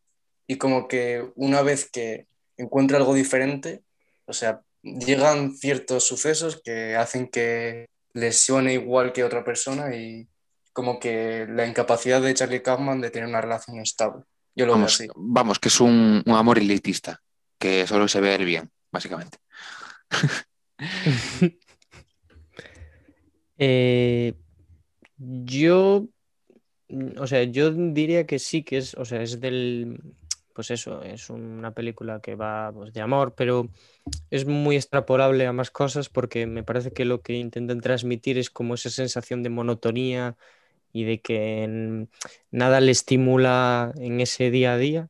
y como que una vez que encuentra algo diferente, o sea, llegan ciertos sucesos que hacen que les suene igual que otra persona y como que la incapacidad de Charlie Kaufman de tener una relación estable. Yo lo veo Vamos, así. vamos, que es un, un amor elitista, que solo se ve el bien, básicamente. Eh, yo, o sea, yo diría que sí que es, o sea, es del, pues eso, es una película que va pues, de amor, pero es muy extrapolable a más cosas porque me parece que lo que intentan transmitir es como esa sensación de monotonía y de que nada le estimula en ese día a día.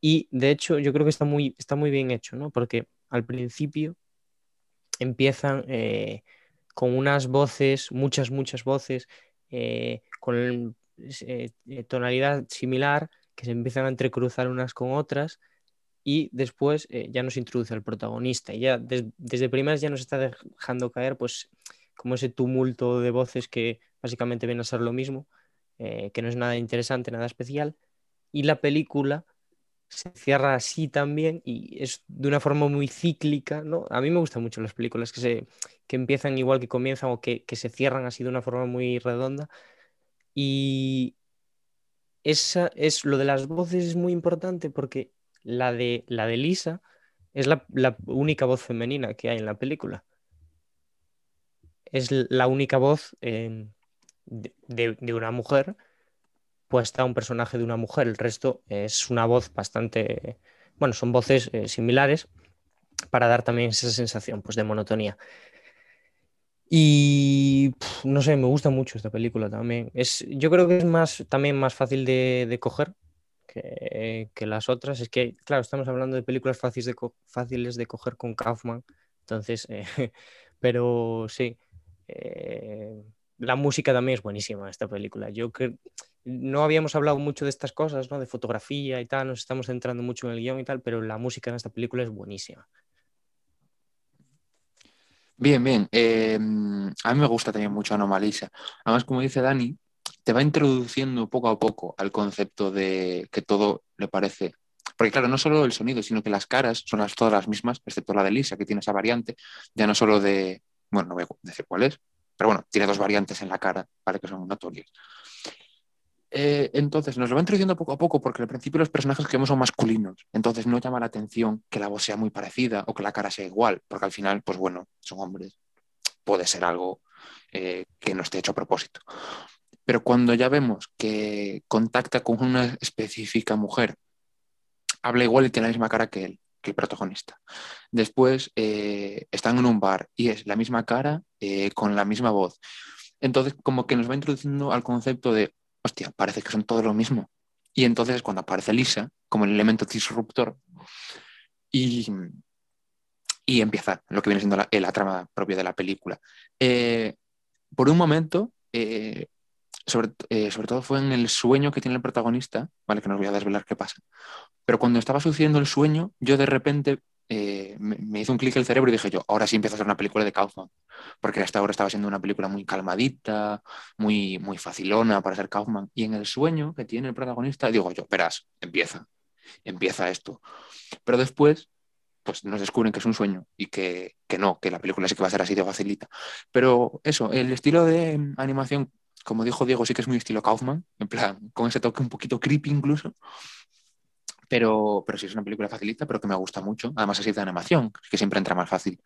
Y de hecho, yo creo que está muy, está muy bien hecho, ¿no? Porque al principio empiezan eh, con unas voces, muchas, muchas voces, eh, con eh, tonalidad similar, que se empiezan a entrecruzar unas con otras, y después ya nos introduce al protagonista. Y ya des- desde primeras ya nos está dejando caer, pues, como ese tumulto de voces que básicamente viene a ser lo mismo, que no es nada interesante, nada especial. Y la película se cierra así también y es de una forma muy cíclica, ¿no? A mí me gustan mucho las películas que, se, que empiezan igual que comienzan o que, que se cierran así de una forma muy redonda. Y esa es lo de las voces es muy importante porque la de, la de Lisa es la, la única voz femenina que hay en la película. Es la única voz de, de- de una mujer puesta un personaje de una mujer. El resto es una voz bastante, bueno, son voces eh, similares para dar también esa sensación pues, de monotonía. Y no sé, me gusta mucho esta película también. Es, yo creo que es más, también más fácil de, de coger que, que las otras. Es que, claro, estamos hablando de películas fáciles de, co- fáciles de coger con Kaufman. Entonces, eh, pero sí. eh, la música también es buenísima en esta película. Yo creo no habíamos hablado mucho de estas cosas, ¿no? De fotografía y tal, nos estamos centrando mucho en el guion y tal, pero la música en esta película es buenísima. Bien, bien. Eh, a mí me gusta también mucho Anomalisa. Además, como dice Dani, te va introduciendo poco a poco al concepto de que todo le parece. Porque, claro, no solo el sonido, sino que las caras son las, todas las mismas, excepto la de Lisa, que tiene esa variante, ya no solo de. Bueno, no voy a decir cuál es, pero bueno, tiene dos variantes en la cara, para que son notorias. Eh, entonces, nos lo va introduciendo poco a poco porque al principio los personajes que vemos son masculinos. Entonces, no llama la atención que la voz sea muy parecida o que la cara sea igual, porque al final, pues bueno, son hombres. Puede ser algo eh, que no esté hecho a propósito. Pero cuando ya vemos que contacta con una específica mujer, habla igual y tiene la misma cara que él, el protagonista. Después eh, están en un bar y es la misma cara eh, con la misma voz. Entonces, como que nos va introduciendo al concepto de, hostia, parece que son todo lo mismo. Y entonces es cuando aparece Lisa como el elemento disruptor y, y empieza lo que viene siendo la, la trama propia de la película. Eh, por un momento, eh, sobre, eh, sobre, todo fue en el sueño que tiene el protagonista, ¿vale? Que no os voy a desvelar qué pasa. Pero cuando estaba sucediendo el sueño, yo de repente eh, me, me, hizo un clic el cerebro y dije yo, ahora sí empieza a ser una película de Kaufman. porque hasta ahora estaba siendo una película muy calmadita, muy, muy facilona para ser Kaufman. Y en el sueño que tiene el protagonista, digo yo, verás, empieza, empieza esto. Pero después, pues nos descubren que es un sueño y que, que no, que la película sí que va a ser así de facilita. Pero eso, el estilo de animación, como dijo Diego, sí que es muy estilo Kaufman, en plan, con ese toque un poquito creepy incluso. Pero, pero sí es una película facilita, pero que me gusta mucho. Además, así de animación, que siempre entra más fácil.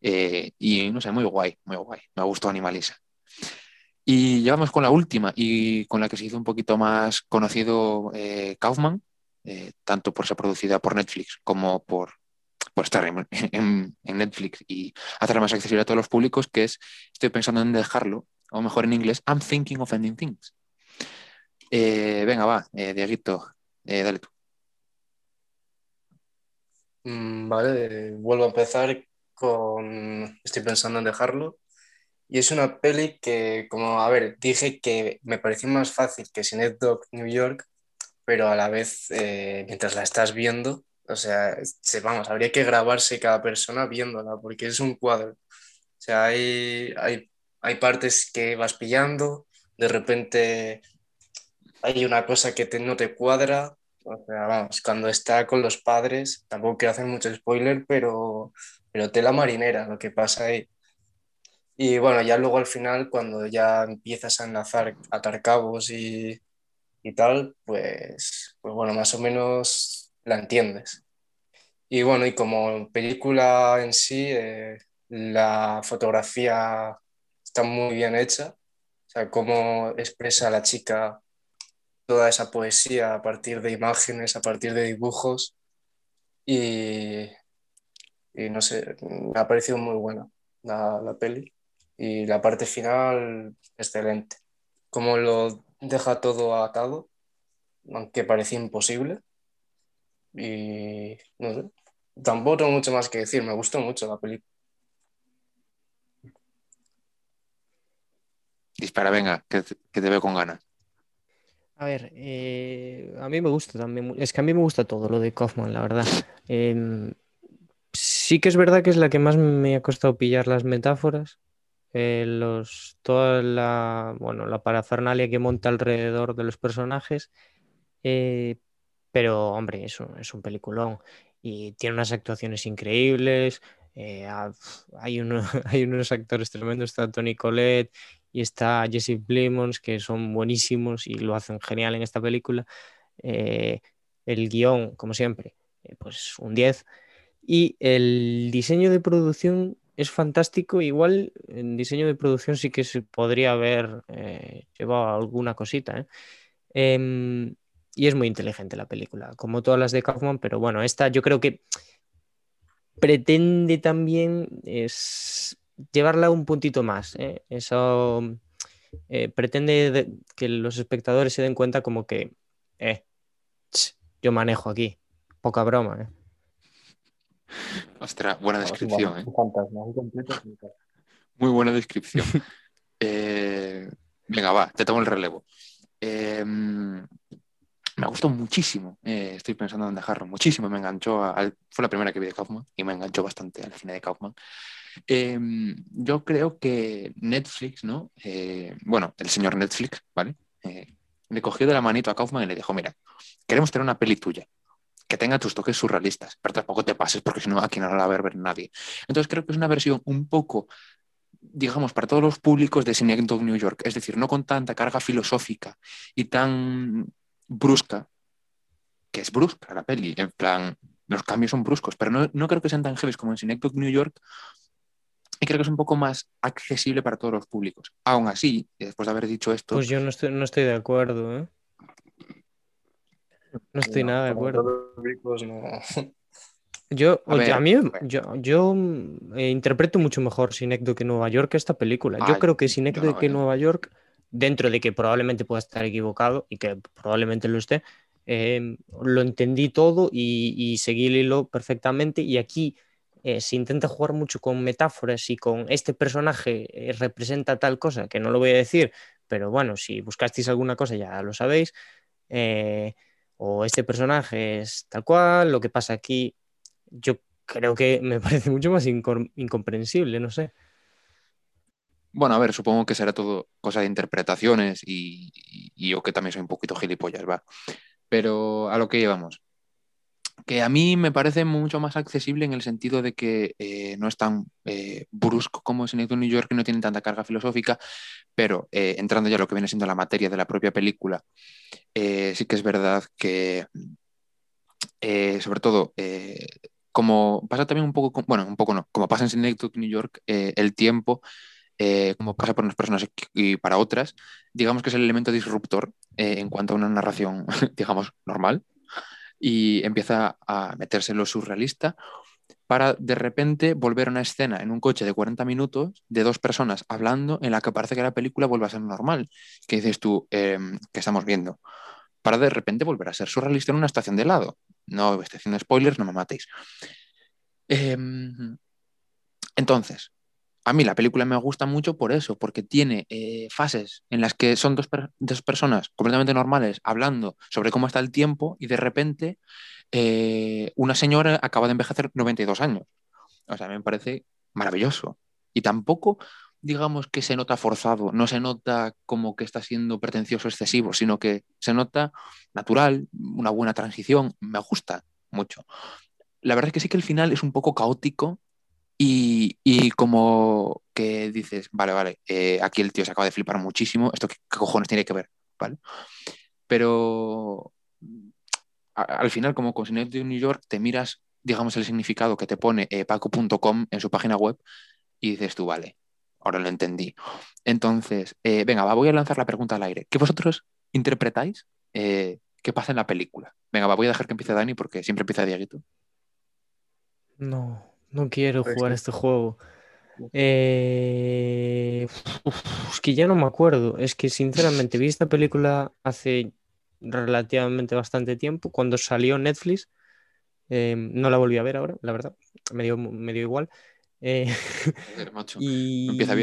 Eh, y no sé, muy guay, muy guay. Me gustó Animalisa. Y llegamos con la última y con la que se hizo un poquito más conocido eh, Kaufman, eh, tanto por ser producida por Netflix como por, estar en, en, Netflix y hacerla más accesible a todos los públicos, que es, estoy pensando en dejarlo, o mejor en inglés, I'm thinking of ending things. venga, va, Dieguito, dale tú. Mm, Vale, vuelvo a empezar con Estoy pensando en dejarlo. Y es una peli que, como, a ver, dije que me pareció más fácil que Sinet Dog New York, pero a la vez, eh, mientras la estás viendo, o sea, se, vamos, habría que grabarse cada persona viéndola, porque es un cuadro. O sea, hay, hay, hay partes que vas pillando, de repente hay una cosa que te, no te cuadra, o sea, vamos, cuando está con los padres, tampoco quiero hacer mucho spoiler, pero, pero tela marinera lo que pasa ahí. Y bueno, ya luego al final, cuando ya empiezas a enlazar, a atar cabos y, y tal, pues, pues bueno, más o menos la entiendes. Y bueno, y como película en sí, eh, la fotografía está muy bien hecha, o sea, cómo expresa la chica toda esa poesía a partir de imágenes, a partir de dibujos. Y, y no sé, me ha parecido muy buena la, la, peli. Y la parte final excelente. Como lo deja todo atado, aunque parecía imposible. Y no sé, tampoco tengo mucho más que decir, me gustó mucho la película. Dispara, venga, que, te veo con ganas. A ver, eh, a mí me gusta también, es que a mí me gusta todo lo de Kaufman, la verdad. Eh, sí que es verdad que es la que más me ha costado pillar las metáforas, eh, los, toda la, bueno, la parafernalia que monta alrededor de los personajes, eh, pero hombre, es un, es un peliculón y tiene unas actuaciones increíbles. Hay, hay unos actores tremendos, está Tony Collette y está Jesse Plemons, que son buenísimos y lo hacen genial en esta película. Eh, el guion, como siempre, eh, pues un 10. Y el diseño de producción es fantástico. Igual en diseño de producción sí que se podría haber eh, llevado alguna cosita. Eh, y es muy inteligente la película, como todas las de Kaufman, pero bueno, esta yo creo que pretende también es llevarla un puntito más. ¿eh? Eso eh, pretende de, que los espectadores se den cuenta como que eh, ch, yo manejo aquí, poca broma. ¿eh? Ostras, buena descripción. ¿eh? Muy buena descripción. eh, venga, va, te tomo el relevo. Eh, me gustó muchísimo. Eh, estoy pensando en dejarlo muchísimo. Me enganchó. A, a, fue la primera que vi de Kaufman y me enganchó bastante al cine de Kaufman. Eh, yo creo que Netflix, ¿no? Eh, bueno, el señor Netflix, ¿vale? Eh, le cogió de la manito a Kaufman y le dijo: Mira, queremos tener una peli tuya que tenga tus toques surrealistas, pero tampoco te pases porque si no, aquí no la va a ver, ver nadie. Entonces creo que es una versión un poco digamos, para todos los públicos de Cine Dog New York, es decir, no con tanta carga filosófica y tan brusca, que es brusca la peli, en plan, los cambios son bruscos, pero no, no creo que sean tan heavy como en Cinecdoc New York, y creo que es un poco más accesible para todos los públicos. Aún así, después de haber dicho esto... Pues yo no estoy, no estoy de acuerdo, ¿eh? No estoy no, nada de acuerdo. No. Yo, a, ver, a mí, yo, yo eh, interpreto mucho mejor Cinecdoc que Nueva York esta película. Yo creo que Cinecdoc que Nueva York dentro de que probablemente pueda estar equivocado y que probablemente lo esté, eh, lo entendí todo y, y, seguí el hilo perfectamente y aquí eh, se intenta jugar mucho con metáforas y con este personaje eh, representa tal cosa, que no lo voy a decir, pero bueno, si buscasteis alguna cosa ya lo sabéis, eh, o este personaje es tal cual, lo que pasa aquí, yo creo que me parece mucho más incomprensible, no sé. Bueno, a ver, supongo que será todo cosa de interpretaciones y, y- y yo que también soy un poquito gilipollas, va. Pero a lo que llevamos. Que a mí me parece mucho más accesible en el sentido de que eh, no es tan eh, brusco como Synecdoche New York no tiene tanta carga filosófica, pero eh, entrando ya a lo que viene siendo la materia de la propia película, sí que es verdad que, sobre todo, como pasa también un poco, bueno, un poco no, como pasa en New York, el tiempo, como pasa por unas personas y para otras, digamos que es el elemento disruptor en cuanto a una narración, digamos, normal, y empieza a meterse en lo surrealista para de repente volver a una escena en un coche de 40 minutos de dos personas hablando en la que parece que la película vuelve a ser normal. Que dices tú, em, que estamos viendo? Para de repente volver a ser surrealista en una estación de helado. No estoy haciendo spoilers, no me matéis. Em, entonces, a mí la película me gusta mucho por eso, porque tiene eh, fases en las que son dos, per- dos personas completamente normales hablando sobre cómo está el tiempo y de repente eh, una señora acaba de envejecer 92 años. O sea, me parece maravilloso. Y tampoco, digamos que se nota forzado, no se nota como que está siendo pretencioso excesivo, sino que se nota natural, una buena transición. Me gusta mucho. La verdad es que sí que el final es un poco caótico y, como que dices, vale, vale, eh, aquí el tío se acaba de flipar muchísimo, ¿esto qué, cojones tiene que ver? ¿Vale? Pero al final, como con Synecdoche de New York, te miras, digamos, el significado que te pone eh, paco.com en su página web y dices tú, vale, ahora lo entendí. Entonces, eh, venga, va, voy a lanzar la pregunta al aire. ¿Qué vosotros interpretáis? ¿Qué pasa en la película? Venga, va, voy a dejar que empiece Dani porque siempre empieza Dieguito. No, no quiero jugar este juego. Eh, uf, es que ya no me acuerdo. Es que sinceramente vi esta película hace relativamente bastante tiempo, cuando salió Netflix. Eh, no la volví a ver ahora, la verdad. Me dio, me dio igual. Eh, Joder, macho. y Empieza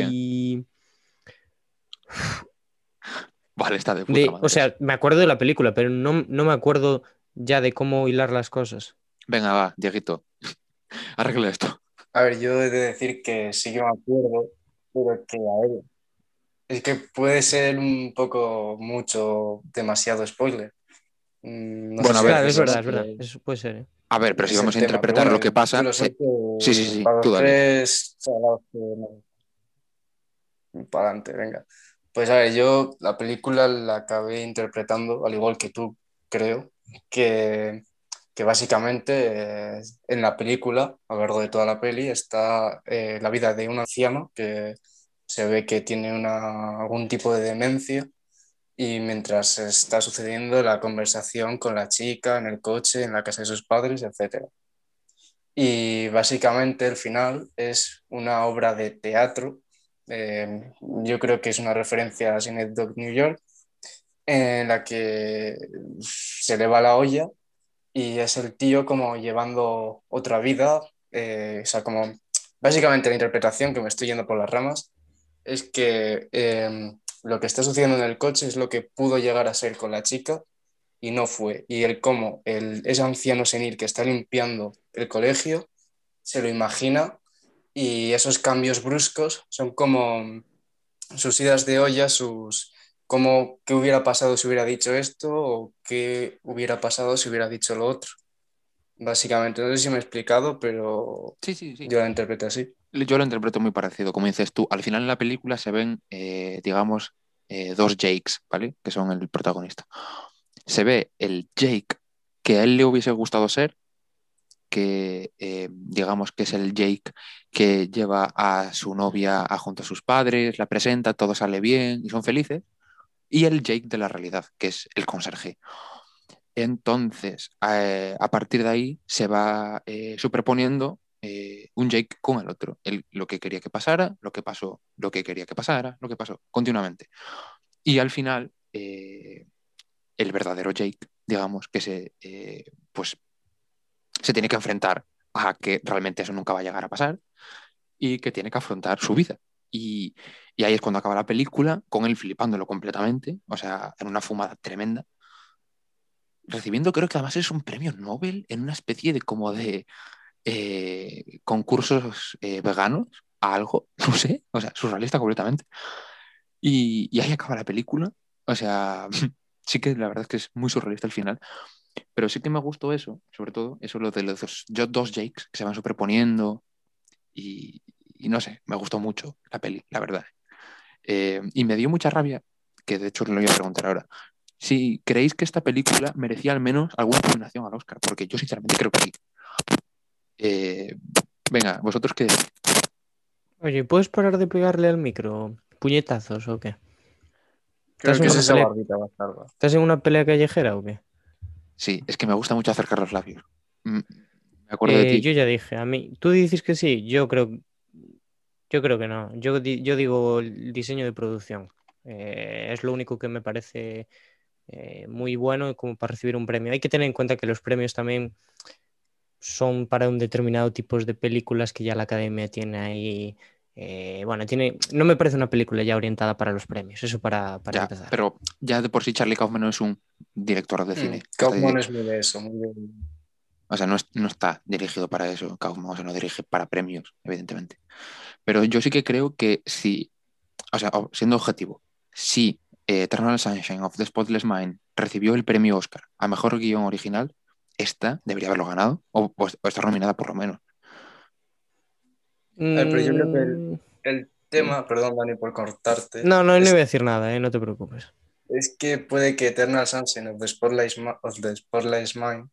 Vale, está de puta de- madre. o sea, me acuerdo de la película, pero no, no me acuerdo ya de cómo hilar las cosas. Venga, va, Dieguito. Arregla esto. A ver, yo he de decir que sí que me acuerdo, pero que a ver, es que puede ser un poco mucho, demasiado spoiler. Mm, no sé Bueno, a si ver, Claro, es verdad, es verdad. eh, Eso puede ser, ¿eh? A ver, pero si es vamos a interpretar lo que pasa. lo sí, sí, sí, sí, Para tú dale. tres chalaos que no- Para adelante, venga. Pues a ver, yo la película la acabé interpretando, al igual que tú, creo, que, que básicamente eh, en la película, a lo largo de toda la peli, está eh, la vida de un anciano que se ve que tiene una, algún tipo de demencia y mientras está sucediendo la conversación con la chica en el coche, en la casa de sus padres, etc. Y básicamente el final es una obra de teatro, eh, yo creo que es una referencia a Synecdoche New York, en la que se le va la olla y es el tío como llevando otra vida, eh, o sea, como básicamente la interpretación, que me estoy yendo por las ramas, es que eh, lo que está sucediendo en el coche es lo que pudo llegar a ser con la chica y no fue. Y el cómo el, ese anciano senil que está limpiando el colegio se lo imagina y esos cambios bruscos son como sus idas de olla, sus como qué hubiera pasado si hubiera dicho esto o qué hubiera pasado si hubiera dicho lo otro. Básicamente, no sé si me he explicado, pero Sí, sí, sí. yo la interpreto así. Yo lo interpreto muy parecido, como dices tú. Al final en la película se ven, eh, digamos, eh, dos Jakes, ¿vale? Que son el protagonista. Se ve el Jake que a él le hubiese gustado ser, que eh, digamos que es el Jake que lleva a su novia a junto a sus padres, la presenta, todo sale bien y son felices. Y el Jake de la realidad, que es el conserje. Entonces, eh, a partir de ahí se va eh, superponiendo eh, un Jake con el otro. Lo que quería que pasara, lo que pasó, lo que quería que pasara, lo que pasó, continuamente. Y al final, el verdadero Jake, digamos, que se, pues, se tiene que enfrentar a que realmente eso nunca va a llegar a pasar y que tiene que afrontar su vida. Y, ahí es cuando acaba la película, con él flipándolo completamente, o sea, en una fumada tremenda recibiendo, creo que además es un premio Nobel en una especie de como de eh, concursos eh, veganos, a algo, no sé, o sea, surrealista completamente. Y, ahí acaba la película. O sea, sí que la verdad es que es muy surrealista al final. Pero sí que me gustó eso, sobre todo, eso lo de los dos, dos Jakes que se van superponiendo. Y, y no sé, me gustó mucho la peli, la verdad. Eh, y me dio mucha rabia, que de hecho lo voy a preguntar ahora, si creéis que esta película merecía al menos alguna nominación al Oscar, porque yo sinceramente creo que sí. Eh, venga, vosotros qué decís? Oye, ¿puedes parar de pegarle al micro? ¿Puñetazos o qué? Creo ¿Estás que en es una esa pelea? ¿Estás en una pelea callejera o qué? Sí, es que me gusta mucho acercar los labios. Mm, Me acuerdo de Eh, ti. yo ya dije, a mí, tú dices que sí, yo creo, yo creo que no. Yo, di- yo digo el diseño de producción. Eh, es lo único que me parece eh, muy bueno como para recibir un premio. Hay que tener en cuenta que los premios también son para un determinado tipo de películas que ya la academia tiene ahí. eh, bueno, tiene, no me parece una película ya orientada para los premios, eso para, para Ya, empezar. pero ya de por sí Charlie Kaufman no es un director de Mm, cine. Está Kaufman es muy de eso, muy de- O sea, no, es- no está dirigido para eso, Kaufman, o sea, no dirige para premios, evidentemente. Pero yo sí que creo que si, o sea, siendo objetivo, si eh, Eternal Sunshine of the Spotless Mind recibió el premio Oscar a mejor guion original, esta debería haberlo ganado, o, o- estar nominada por lo menos. ver, pero yo creo que el- Mm, El tema, perdón Dani por cortarte, No, no, no es, voy a decir nada, eh, no te preocupes. es que puede que Eternal Sunshine of the Spotlight, of the Spotlight Mind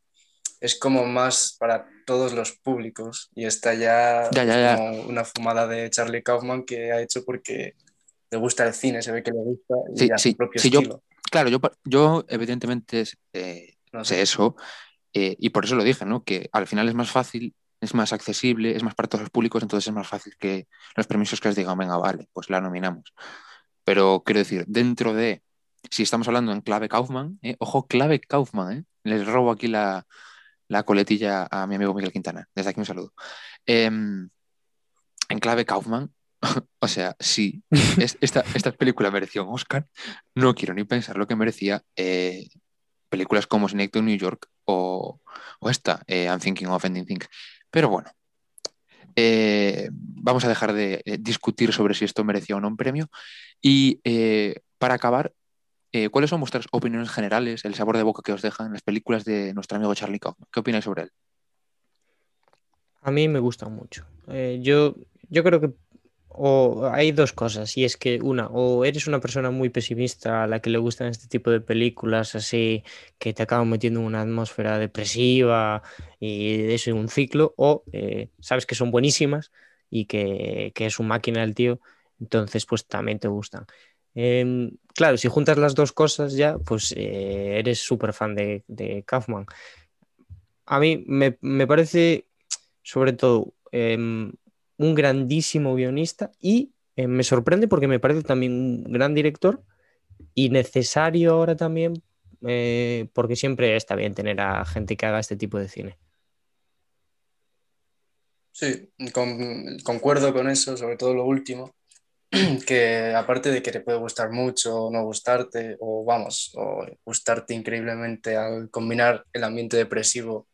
es como más para todos los públicos y está ya, Ya, ya, ya. como una fumada de Charlie Kaufman que ha hecho porque le gusta el cine, se ve que le gusta y Sí, a sí, su propio sí, yo- estilo. Claro, yo, yo evidentemente eh, No sé eso, eh, y por eso lo dije, ¿no? Que al final es más fácil, es más accesible, es más para todos los públicos, entonces es más fácil que los premios Oscars digan, venga, vale, pues la nominamos. Pero quiero decir, dentro de, si estamos hablando en clave Kaufman, ¿eh? ojo, clave Kaufman, ¿eh? les robo aquí la, la coletilla a mi amigo Miguel Quintana. Desde aquí un saludo. Em, en clave Kaufman, o sea, si es- esta, esta película mereció un Oscar, no quiero ni pensar lo que merecía eh, películas como Snake to New York o, o esta, eh, I'm Thinking of Ending Things. Pero bueno, eh, vamos a dejar de eh, discutir sobre si esto merecía o no un premio. Y para acabar, eh, ¿cuáles son vuestras opiniones generales, el sabor de boca que os dejan las películas de nuestro amigo Charlie Kaufman? ¿Qué opináis sobre él? A mí me gustan mucho. Eh, yo, yo creo que hay dos cosas, y es que una, o eres una persona muy pesimista a la que le gustan este tipo de películas así que te acaban metiendo en una atmósfera depresiva y de eso en un ciclo, o eh, sabes que son buenísimas y que, que es un máquina el tío, entonces pues también te gustan. Em, claro, si juntas las dos cosas ya, pues eh, eres súper fan de, de Kaufman. A mí me, me parece sobre todo em, un grandísimo guionista y eh, me sorprende porque me parece también un gran director y necesario ahora también eh, porque siempre está bien tener a gente que haga este tipo de cine. Sí, con- concuerdo con eso, sobre todo lo último, que aparte de que te puede gustar mucho o no gustarte, o vamos, o gustarte increíblemente al combinar el ambiente depresivo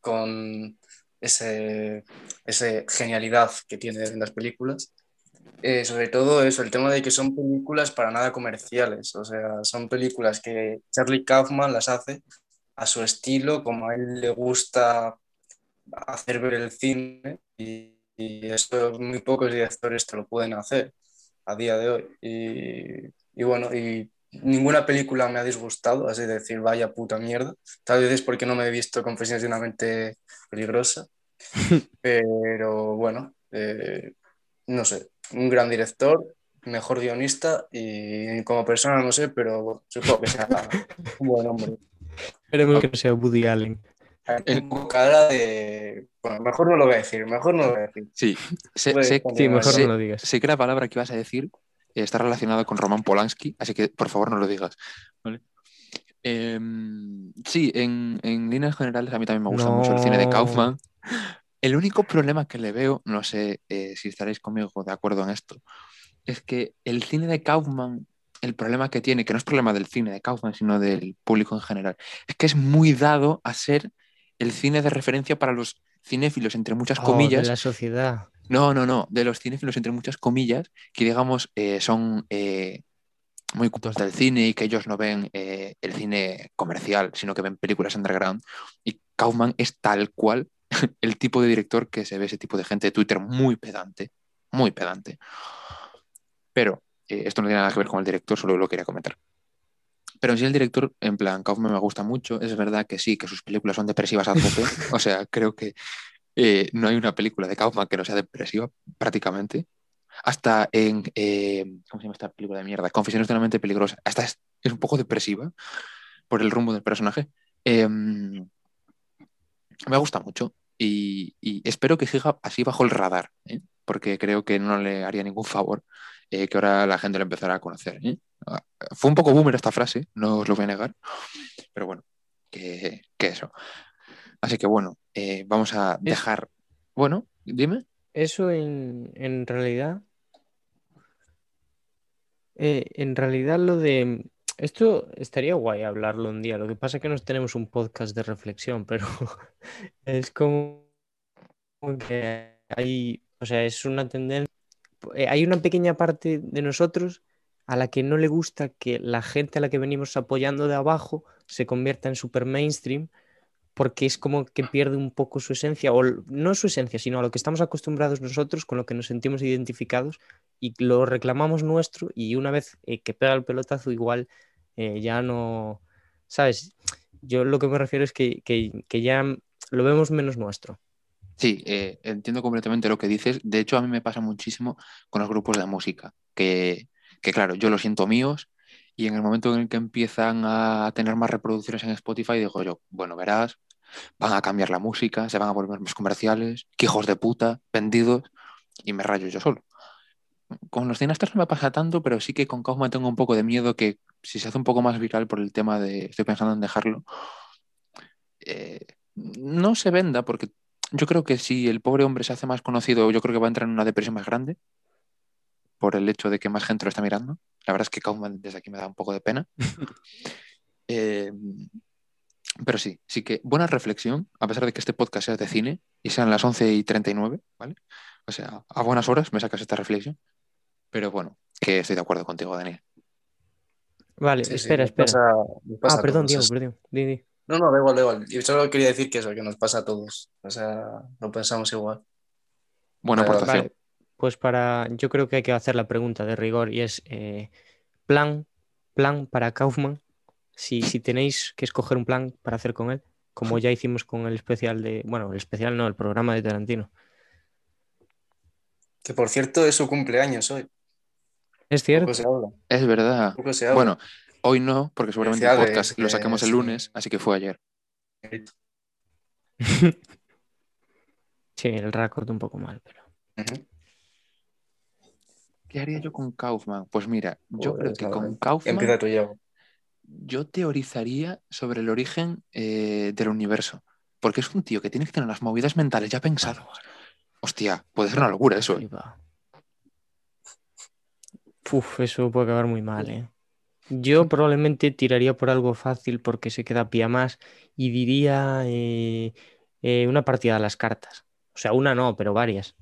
con ese, ese genialidad que tiene en las películas. Eh, sobre todo eso, el tema de que son películas para nada comerciales, o sea, son películas que Charlie Kaufman las hace a su estilo, como a él le gusta hacer ver el cine y, y eso muy pocos directores te lo pueden hacer a día de hoy. Y, y bueno, y ninguna película me ha disgustado, así decir, vaya puta mierda. Tal vez es porque no me he visto Confesiones de una mente peligrosa, pero bueno, eh, no sé, un gran director, mejor guionista y como persona no sé, pero supongo que sea un buen hombre. Esperemos que sea Woody Allen. Poco cara de... Bueno, mejor no lo voy a decir, mejor no lo voy a decir. Sí, sé, sé-. Sí, mejor sé- no lo digas. sé que la palabra que ibas a decir está relacionada con Roman Polanski, así que por favor no lo digas. ¿vale? Em, sí, en, en líneas generales a mí también me gusta mucho el cine de. Kaufman. El único problema que le veo, no sé eh, si estaréis conmigo de acuerdo en esto, es que el cine de Kaufman, el problema que tiene, que no es problema del cine de Kaufman, sino del público en general, es que es muy dado a ser el cine de referencia para los cinéfilos, entre muchas Oh, comillas, de la sociedad. No, no, no, de los cinéfilos entre muchas comillas, que digamos eh, son eh, muy cultos del cine y que ellos no ven eh, el cine comercial, sino que ven películas underground. Y Kaufman es tal cual el tipo de director que se ve ese tipo de gente de Twitter muy pedante, muy pedante. Pero esto no tiene nada que ver con el director, solo lo quería comentar. Pero en sí el director, en plan, Kaufman me gusta mucho. Es verdad que sí, que sus películas son depresivas a tope. o sea, creo que eh, no hay una película de Kaufman que no sea depresiva, prácticamente. Hasta en, eh, ¿cómo se llama esta película de mierda? Confesiones de una mente peligrosa. Hasta es, es un poco depresiva por el rumbo del personaje. Em, me gusta mucho y, y espero que siga así bajo el radar, ¿eh? porque creo que no le haría ningún favor eh, que ahora la gente lo empezara a conocer. ¿eh? Ah, Fue un poco boomer esta frase, no os lo voy a negar, pero bueno, que, que eso. Así que bueno, eh, vamos a dejar. Bueno, dime. Eso en, en realidad. en realidad lo de. Esto estaría guay hablarlo un día. Lo que pasa es que nos tenemos un podcast de reflexión, pero es como que hay. O sea, es una tendencia. Eh, Hay una pequeña parte de nosotros a la que no le gusta que la gente a la que venimos apoyando de abajo se convierta en super mainstream porque es como que pierde un poco su esencia, o no su esencia, sino a lo que estamos acostumbrados nosotros, con lo que nos sentimos identificados y lo reclamamos nuestro y una vez eh, que pega el pelotazo igual eh, ya no, ¿sabes? Yo lo que me refiero es que- que ya lo vemos menos nuestro. Sí, eh, entiendo completamente lo que dices. De hecho, a mí me pasa muchísimo con los grupos de música, que, que claro, yo lo siento míos y en el momento en el que empiezan a tener más reproducciones en Spotify, digo yo, bueno, verás, van a cambiar la música, se van a volver más comerciales, que hijos de puta, vendidos, y me rayo yo solo. Con los cineastas no me pasa tanto, pero sí que con Kaufman tengo un poco de miedo que si se hace un poco más viral por el tema de estoy pensando en dejarlo, eh, no se venda, porque yo creo que si el pobre hombre se hace más conocido, yo creo que va a entrar en una depresión más grande por el hecho de que más gente lo está mirando. La verdad es que Kaufman desde aquí me da un poco de pena. Eh, pero sí, sí que buena reflexión, a pesar de que este podcast sea de cine y sean las 11 y 39, ¿vale? O sea, a buenas horas me sacas esta reflexión. Pero bueno, que estoy de acuerdo contigo, Daniel. Vale, Sí, espera, espera. pasa- nos pasa ah, perdón, Diego, perdón. Di, di. No, no, da igual, da igual. Yo solo quería decir que eso, que nos pasa a todos. O sea, no pensamos igual. Buena Pero- aportación. Vale, pues para, yo creo que hay que hacer la pregunta de rigor y es eh, plan, plan para Kaufman. Si, si tenéis que escoger un plan para hacer con él, como ya hicimos con el especial de, bueno, el especial no, el programa de Tarantino. Que por cierto es su cumpleaños hoy. Es cierto. Poco se habla. Es verdad. Poco se habla. Bueno, hoy no, porque seguramente el podcast lo que saquemos el es- lunes, así que fue ayer. Sí, el récord un poco mal, pero. ¿Qué haría yo con Kaufman? Pues mira, yo creo que con Kaufman Empieza tú, Diego. yo teorizaría sobre el origen eh, del universo. Porque es un tío que tiene que tener las movidas mentales ya pensadas. Hostia, puede ser una locura eso. ¿eh? Uf, eso puede acabar muy mal, ¿eh? Yo probablemente tiraría por algo fácil porque se queda pía más y diría eh, eh, una partida a las cartas. O sea, una no, pero varias.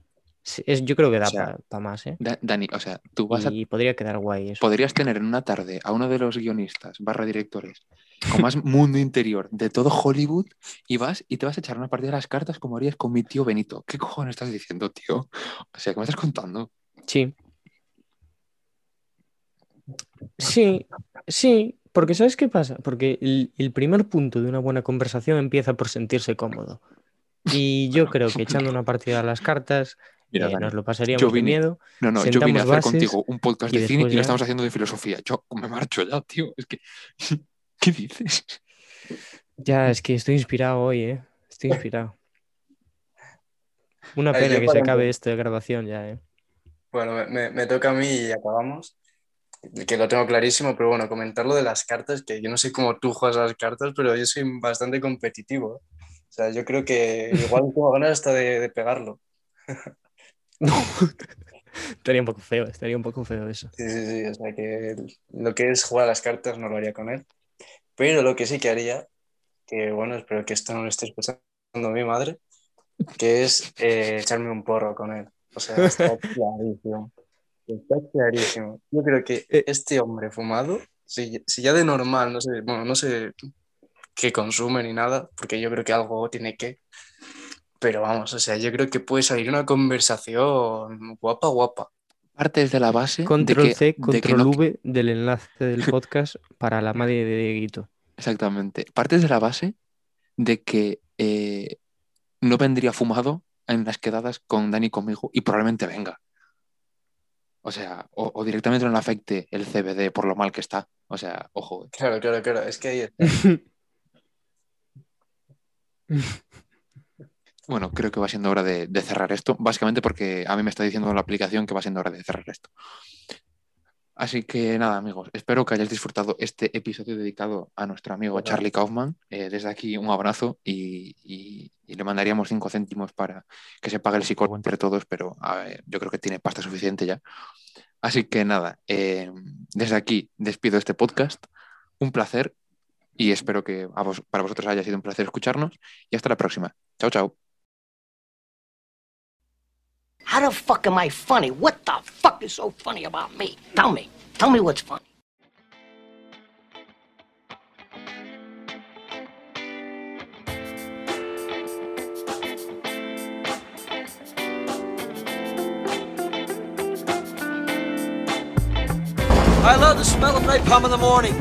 Es, yo creo que da O sea, para más, ¿eh? Da- Dani, o sea, tú vas a, Y podría quedar guay eso. podrías tener en una tarde a uno de los guionistas barra directores con más mundo interior de todo Hollywood y vas y te vas a echar una partida de las cartas como harías con mi tío Benito. ¿Qué cojones estás diciendo, tío? O sea, ¿qué me estás contando? Sí. Sí, sí, porque ¿sabes qué pasa? Porque el, el primer punto de una buena conversación empieza por sentirse cómodo. Y yo creo que echando una partida a las cartas Mira, eh, nos lo pasaríamos yo de vine- miedo. No, no, yo vine a hacer contigo un podcast y de cine y lo estamos haciendo de filosofía. Yo me marcho ya, tío. Es que, ¿qué dices? Ya, es que estoy inspirado hoy, ¿eh? Estoy inspirado. Una pena que se acabe esta grabación ya, ¿eh? Bueno, me toca a mí y acabamos. Que lo tengo clarísimo, pero bueno, comentar lo de las cartas, que yo no sé cómo tú juegas las cartas, pero yo soy bastante competitivo. O sea, yo creo que igual tengo ganas hasta de, de pegarlo. No, estaría un poco feo, estaría un poco feo eso. Sí, sí, sí. O sea, que lo que es jugar a las cartas no lo haría con él. Pero lo que sí que haría, que bueno, espero que esto no lo esté escuchando mi madre, que es eh, echarme un porro con él. O sea, está clarísimo. Está clarísimo. Yo creo que Eh. este hombre fumado, si, si ya de normal, no sé, bueno, no sé qué consume ni nada, porque yo creo que algo tiene que. Pero vamos, o sea, yo creo que puede salir una conversación guapa, guapa. Partes de la base Control de que, C, de que control no- V del enlace del podcast para la madre de Dieguito. Exactamente. Partes de la base de que eh, no vendría fumado en las quedadas con Dani conmigo y probablemente venga. O sea, o, o directamente no le afecte el CBD por lo mal que está. O sea, ojo. eh. Claro, claro, claro. Es que ahí está. Bueno, creo que va siendo hora de, de cerrar esto, básicamente porque a mí me está diciendo la aplicación que va siendo hora de cerrar esto. Así que nada, amigos, espero que hayáis disfrutado este episodio dedicado a nuestro amigo. Charlie Kaufman. Eh, desde aquí un abrazo y, y- y le mandaríamos cinco céntimos para que se pague el psicólogo entre todos, pero a ver, yo creo que tiene pasta suficiente ya. Así que nada, eh, desde aquí despido este podcast. Un placer y espero que a vos- para vosotros haya sido un placer escucharnos y hasta la próxima. Chao, chao. How the fuck am I funny? What the fuck is so funny about me? Tell me. Tell me what's funny. I love the smell of napalm in the morning.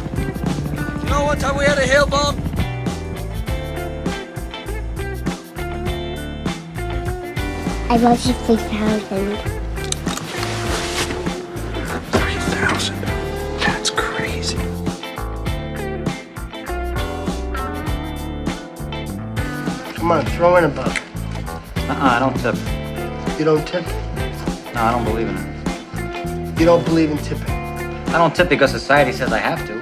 You know one time we had a hail bomb? I love you 3000. 30,000. That's crazy. Come on, throw in a buck. Uh-uh, I don't tip. You don't tip. No, I don't believe in it. You don't believe in tipping. I don't tip because society says I have to.